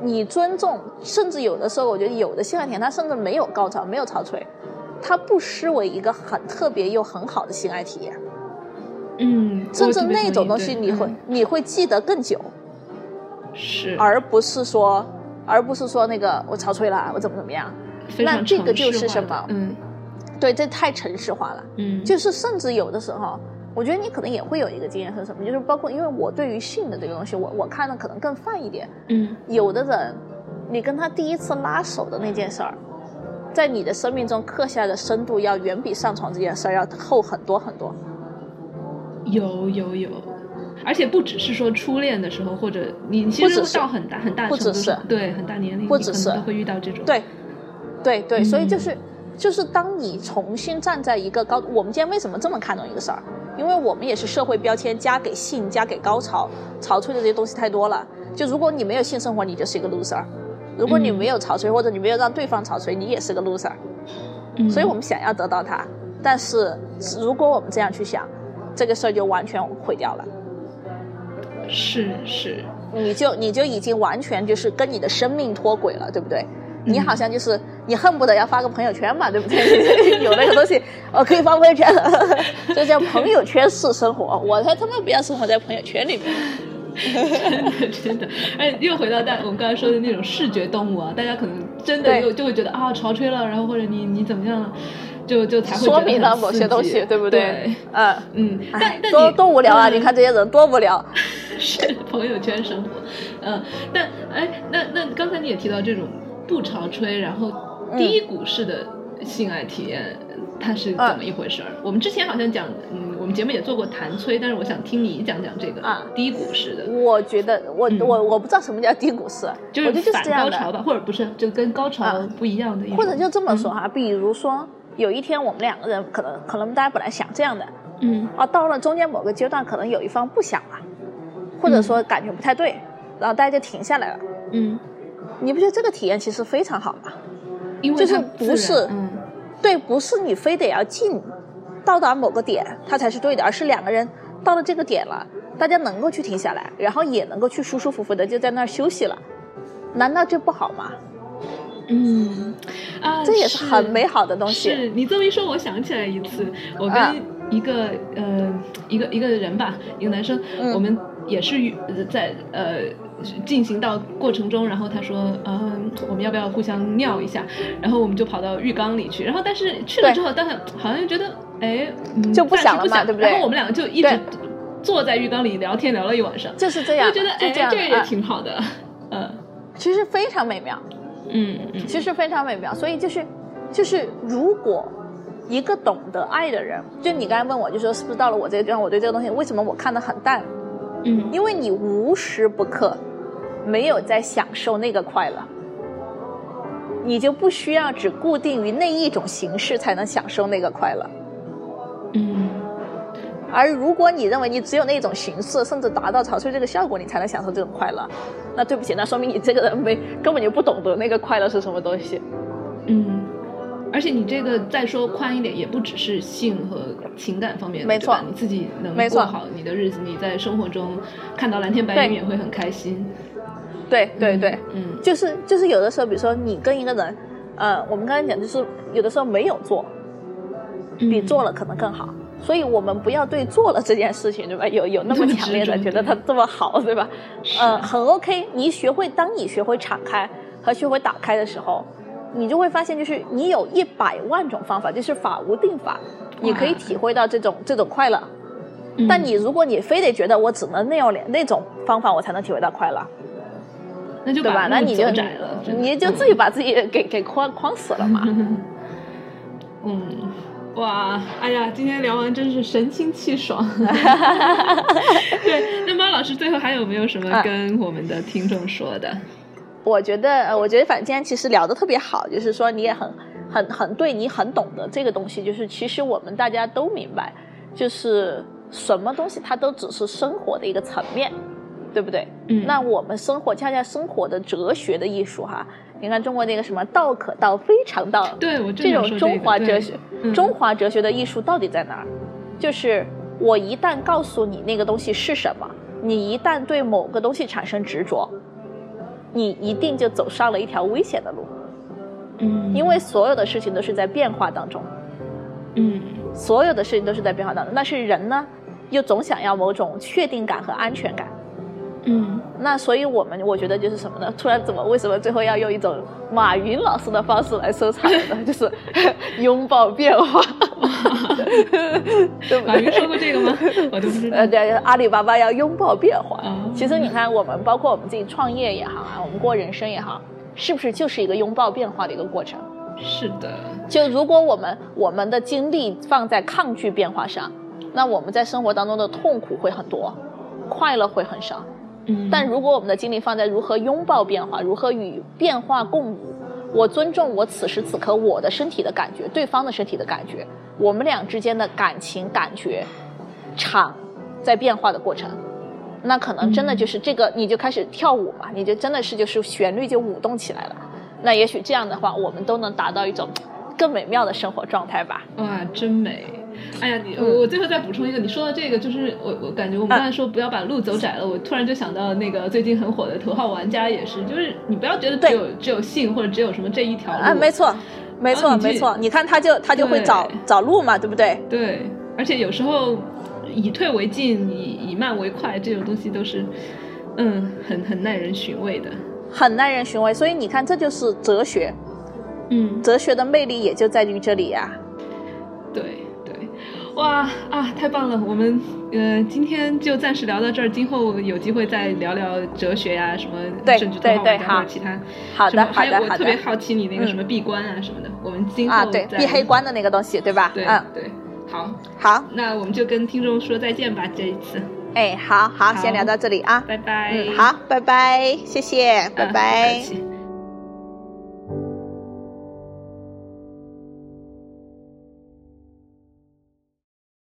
S4: 嗯
S5: 你尊重，甚至有的时候，我觉得有的性爱体验它甚至没有高潮，没有潮吹，它不失为一个很特别又很好的性爱体验。
S4: 嗯，
S5: 甚至那种东西你会、
S4: 嗯
S5: 你会记得更久，
S4: 是，
S5: 而不是说而不是说那个我潮吹了，我怎么怎么样。那这个就是什么
S4: 嗯
S5: 对，这太城市化了。
S4: 嗯，
S5: 就是甚至有的时候，我觉得你可能也会有一个经验是什么，就是包括因为我对于性的这个东西，我我看的可能更泛一点。
S4: 嗯
S5: 有的人，你跟他第一次拉手的那件事儿，在你的生命中刻下的深度要远比上床这件事儿要厚很多很多。
S4: 有有有，而且不只是说初恋的时候，或者你其实到很大很大
S5: 不只是
S4: 对很大年龄，
S5: 不只是
S4: 会遇到这种。
S5: 对，对对，所以就
S4: 嗯
S5: 是就是当你重新站在一个高，我们今天为什么这么看重一个事儿？因为我们也是社会标签加给性加给高潮潮吹的这些东西太多了。就如果你没有性生活，你就是一个 loser；如果你
S4: 嗯
S5: 没有潮吹，或者你没有让对方潮吹，你也是个 loser。
S4: 嗯，
S5: 所以我们想要得到它，但是如果我们这样去想，这个事儿就完全毁掉了。
S4: 是是，
S5: 你就你就已经完全就是跟你的生命脱轨了，对不对？你
S4: 嗯
S5: 好像就是你恨不得要发个朋友圈嘛，对不对？[LAUGHS] 有那个东西，我可以发朋友圈，[LAUGHS] 这叫朋友圈式生活。我才他妈不要生活在朋友圈里面。
S4: 真 [LAUGHS] 的真的，哎，又回到大我们刚才说的那种视觉动物啊，大家可能真的
S5: 对
S4: 又就会觉得啊潮吹了，然后或者你你怎么样了，就就才会
S5: 说明了某些东西，对不对？
S4: 对，
S5: 嗯，
S4: 嗯，但但你
S5: 多无聊啊！
S4: 嗯
S5: 你看这些人多无聊。
S4: 是朋友圈生活，嗯，但哎，那那刚才你也提到这种不潮吹，然后低谷式的性爱体验，它是怎么一回事儿？我们之前好像讲，嗯，我们节目也做过弹催，但是我想听你讲讲这个
S5: 啊
S4: 低谷式的，
S5: 我觉得我、
S4: 嗯。
S5: 我我不知道什么叫低谷式，
S4: 就
S5: 我觉得就是
S4: 反
S5: 这样。
S4: 高潮吧，或者不是，就跟高潮
S5: 啊
S4: 不一样的
S5: 或者就这么说哈，比如说有一天我们两个人可能可能大家本来想这样的，
S4: 嗯。
S5: 啊，到了中间某个阶段，可能有一方不想了，或者说感觉不太对，然后大家就停下来了。
S4: 嗯，
S5: 你不觉得这个体验其实非常好吗？
S4: 因为
S5: 就是不是
S4: 嗯
S5: 对，不是你非得要进到达某个点，它才是对的，而是两个人到了这个点了，大家能够去停下来，然后也能够去舒舒服服的就在那儿休息了，难道这不好吗？
S4: 嗯啊，
S5: 这也是很美好的东西。
S4: 是你这么一说，我想起来一次，我
S5: 啊
S4: 跟一个、呃一个一个人吧，一个男生，
S5: 嗯
S4: 我们也是呃在呃进行到过程中，然后他说，嗯、我们要不要互相尿一下？然后我们就跑到浴缸里去，然后但是去了之后，但是好像觉得，哎，嗯
S5: 就不想了嘛对不对？
S4: 然后我们两个就一直坐在浴缸里聊天，聊了一晚上，
S5: 就是这样，
S4: 就觉得
S5: 这
S4: 个也
S5: 啊
S4: 挺好的，[LAUGHS] 嗯。
S5: 其实非常美妙。
S4: 嗯嗯，
S5: 其实非常美妙。所以就是，就是如果一个懂得爱的人，就你刚才问我，就说是不是到了我这个地方，我对这个东西为什么我看得很淡？
S4: 嗯。
S5: 因为你无时不刻没有在享受那个快乐，你就不需要只固定于那一种形式才能享受那个快乐。
S4: 嗯，
S5: 而如果你认为你只有那种形式，甚至达到潮吹这个效果，你才能享受这种快乐，那对不起，那说明你这个人没根本就不懂得那个快乐是什么东西。
S4: 嗯，而且你这个再说宽一点，也不只是性和情感方面的，
S5: 没错
S4: 你自己能过好你的日子，你在生活中看到蓝天白云也会很开心。
S5: 对对对，
S4: 嗯
S5: 就是就是有的时候，比如说你跟一个人，呃，我们刚才讲就是有的时候没有做，比
S4: 嗯
S5: 做了可能更好。所以我们不要对做了这件事情，对吧？有有那么强烈的觉得它这么好，对吧？
S4: 是
S5: 呃，很 OK。你学会，当你学会敞开和学会打开的时候，你就会发现，就是你有一百万种方法，就是法无定法，你可以体会到这种这种快乐。
S4: 嗯
S5: 但你如果你非得觉得我只能那样那种方法，我才能体会到快乐，
S4: 那就
S5: 对吧？那你就
S4: 窄了，
S5: 你就自己把自己给给框框死了嘛。[LAUGHS]
S4: 嗯，哇，哎呀，今天聊完真是神清气爽。[LAUGHS] 对，那猫老师最后还有没有什么
S5: 啊
S4: 跟我们的听众说的？
S5: 我觉得，呃我觉得反正今天其实聊得特别好，就是说你也很很很对你很懂得这个东西，就是其实我们大家都明白，就是什么东西它都只是生活的一个层面，对不对？
S4: 嗯
S5: 那我们生活恰恰生活的哲学的艺术哈，你看中国那个什么道可道非常道，
S4: 对我正
S5: 这种中华哲学，
S4: 嗯
S5: 中华哲学的艺术到底在哪儿？就是我一旦告诉你那个东西是什么，你一旦对某个东西产生执着，你一定就走上了一条危险的路，
S4: 嗯，
S5: 因为所有的事情都是在变化当中，
S4: 嗯
S5: 所有的事情都是在变化当中。但是人呢，又总想要某种确定感和安全感。
S4: 嗯，
S5: 那所以我们我觉得就是什么呢？突然怎么为什么最后要用一种马云老师的方式来收场呢？[LAUGHS] 就是拥抱变化，[LAUGHS] 对不
S4: 马云？说过这个吗？[LAUGHS] 我都不知道
S5: 呃，。对，阿里巴巴要拥抱变化。
S4: 哦
S5: 其实你看，我们包括我们自己创业也好啊，我们过人生也好，是不是就是一个拥抱变化的一个过程？
S4: 是的，
S5: 就如果我们我们的精力放在抗拒变化上，那我们在生活当中的痛苦会很多，快乐会很少。
S4: 嗯，
S5: 但如果我们的精力放在如何拥抱变化，如何与变化共舞，我尊重我此时此刻我的身体的感觉，对方的身体的感觉，我们俩之间的感情感觉场在变化的过程，那可能真的就是这个，你就开始跳舞嘛，你就真的是就是旋律就舞动起来了。那也许这样的话，我们都能达到一种更美妙的生活状态吧。
S4: 哇，真美！哎呀，你
S5: 嗯
S4: 我我最后再补充一个，你说到这个，就是我我感觉我们刚才说不要把路走窄了，我突然就想到那个最近很火的《头号玩家》也是，就是你不要觉得只有只有性或者只有什么这一条路
S5: 啊，没错，没错，没错。你看他就他就会找找路嘛，对不对？
S4: 对，而且有时候以退为进，以以慢为快，这种东西都是嗯很很耐人寻味的。
S5: 很耐人寻味。所以你看，这就是哲学，
S4: 嗯，
S5: 哲学的魅力也就在于这里呀、
S4: 对对，哇啊，太棒了！我们呃今天就暂时聊到这儿，今后有机会再聊聊哲学呀、什么，
S5: 对
S4: 甚至
S5: 对对
S4: 头号玩家或
S5: 好
S4: 其他。
S5: 好的好的好的
S4: 我特别好奇你那个
S5: 嗯
S4: 什么闭关啊什么的，我们今后
S5: 啊，对，闭黑关的那个东西，对吧？
S4: 对、
S5: 嗯，
S4: 对，好，
S5: 好，
S4: 那我们就跟听众说再见吧，这一次，
S5: 哎，好好，
S4: 好
S5: 先聊到这里啊。
S4: 拜拜。
S5: 嗯，好，拜拜，谢谢，拜拜。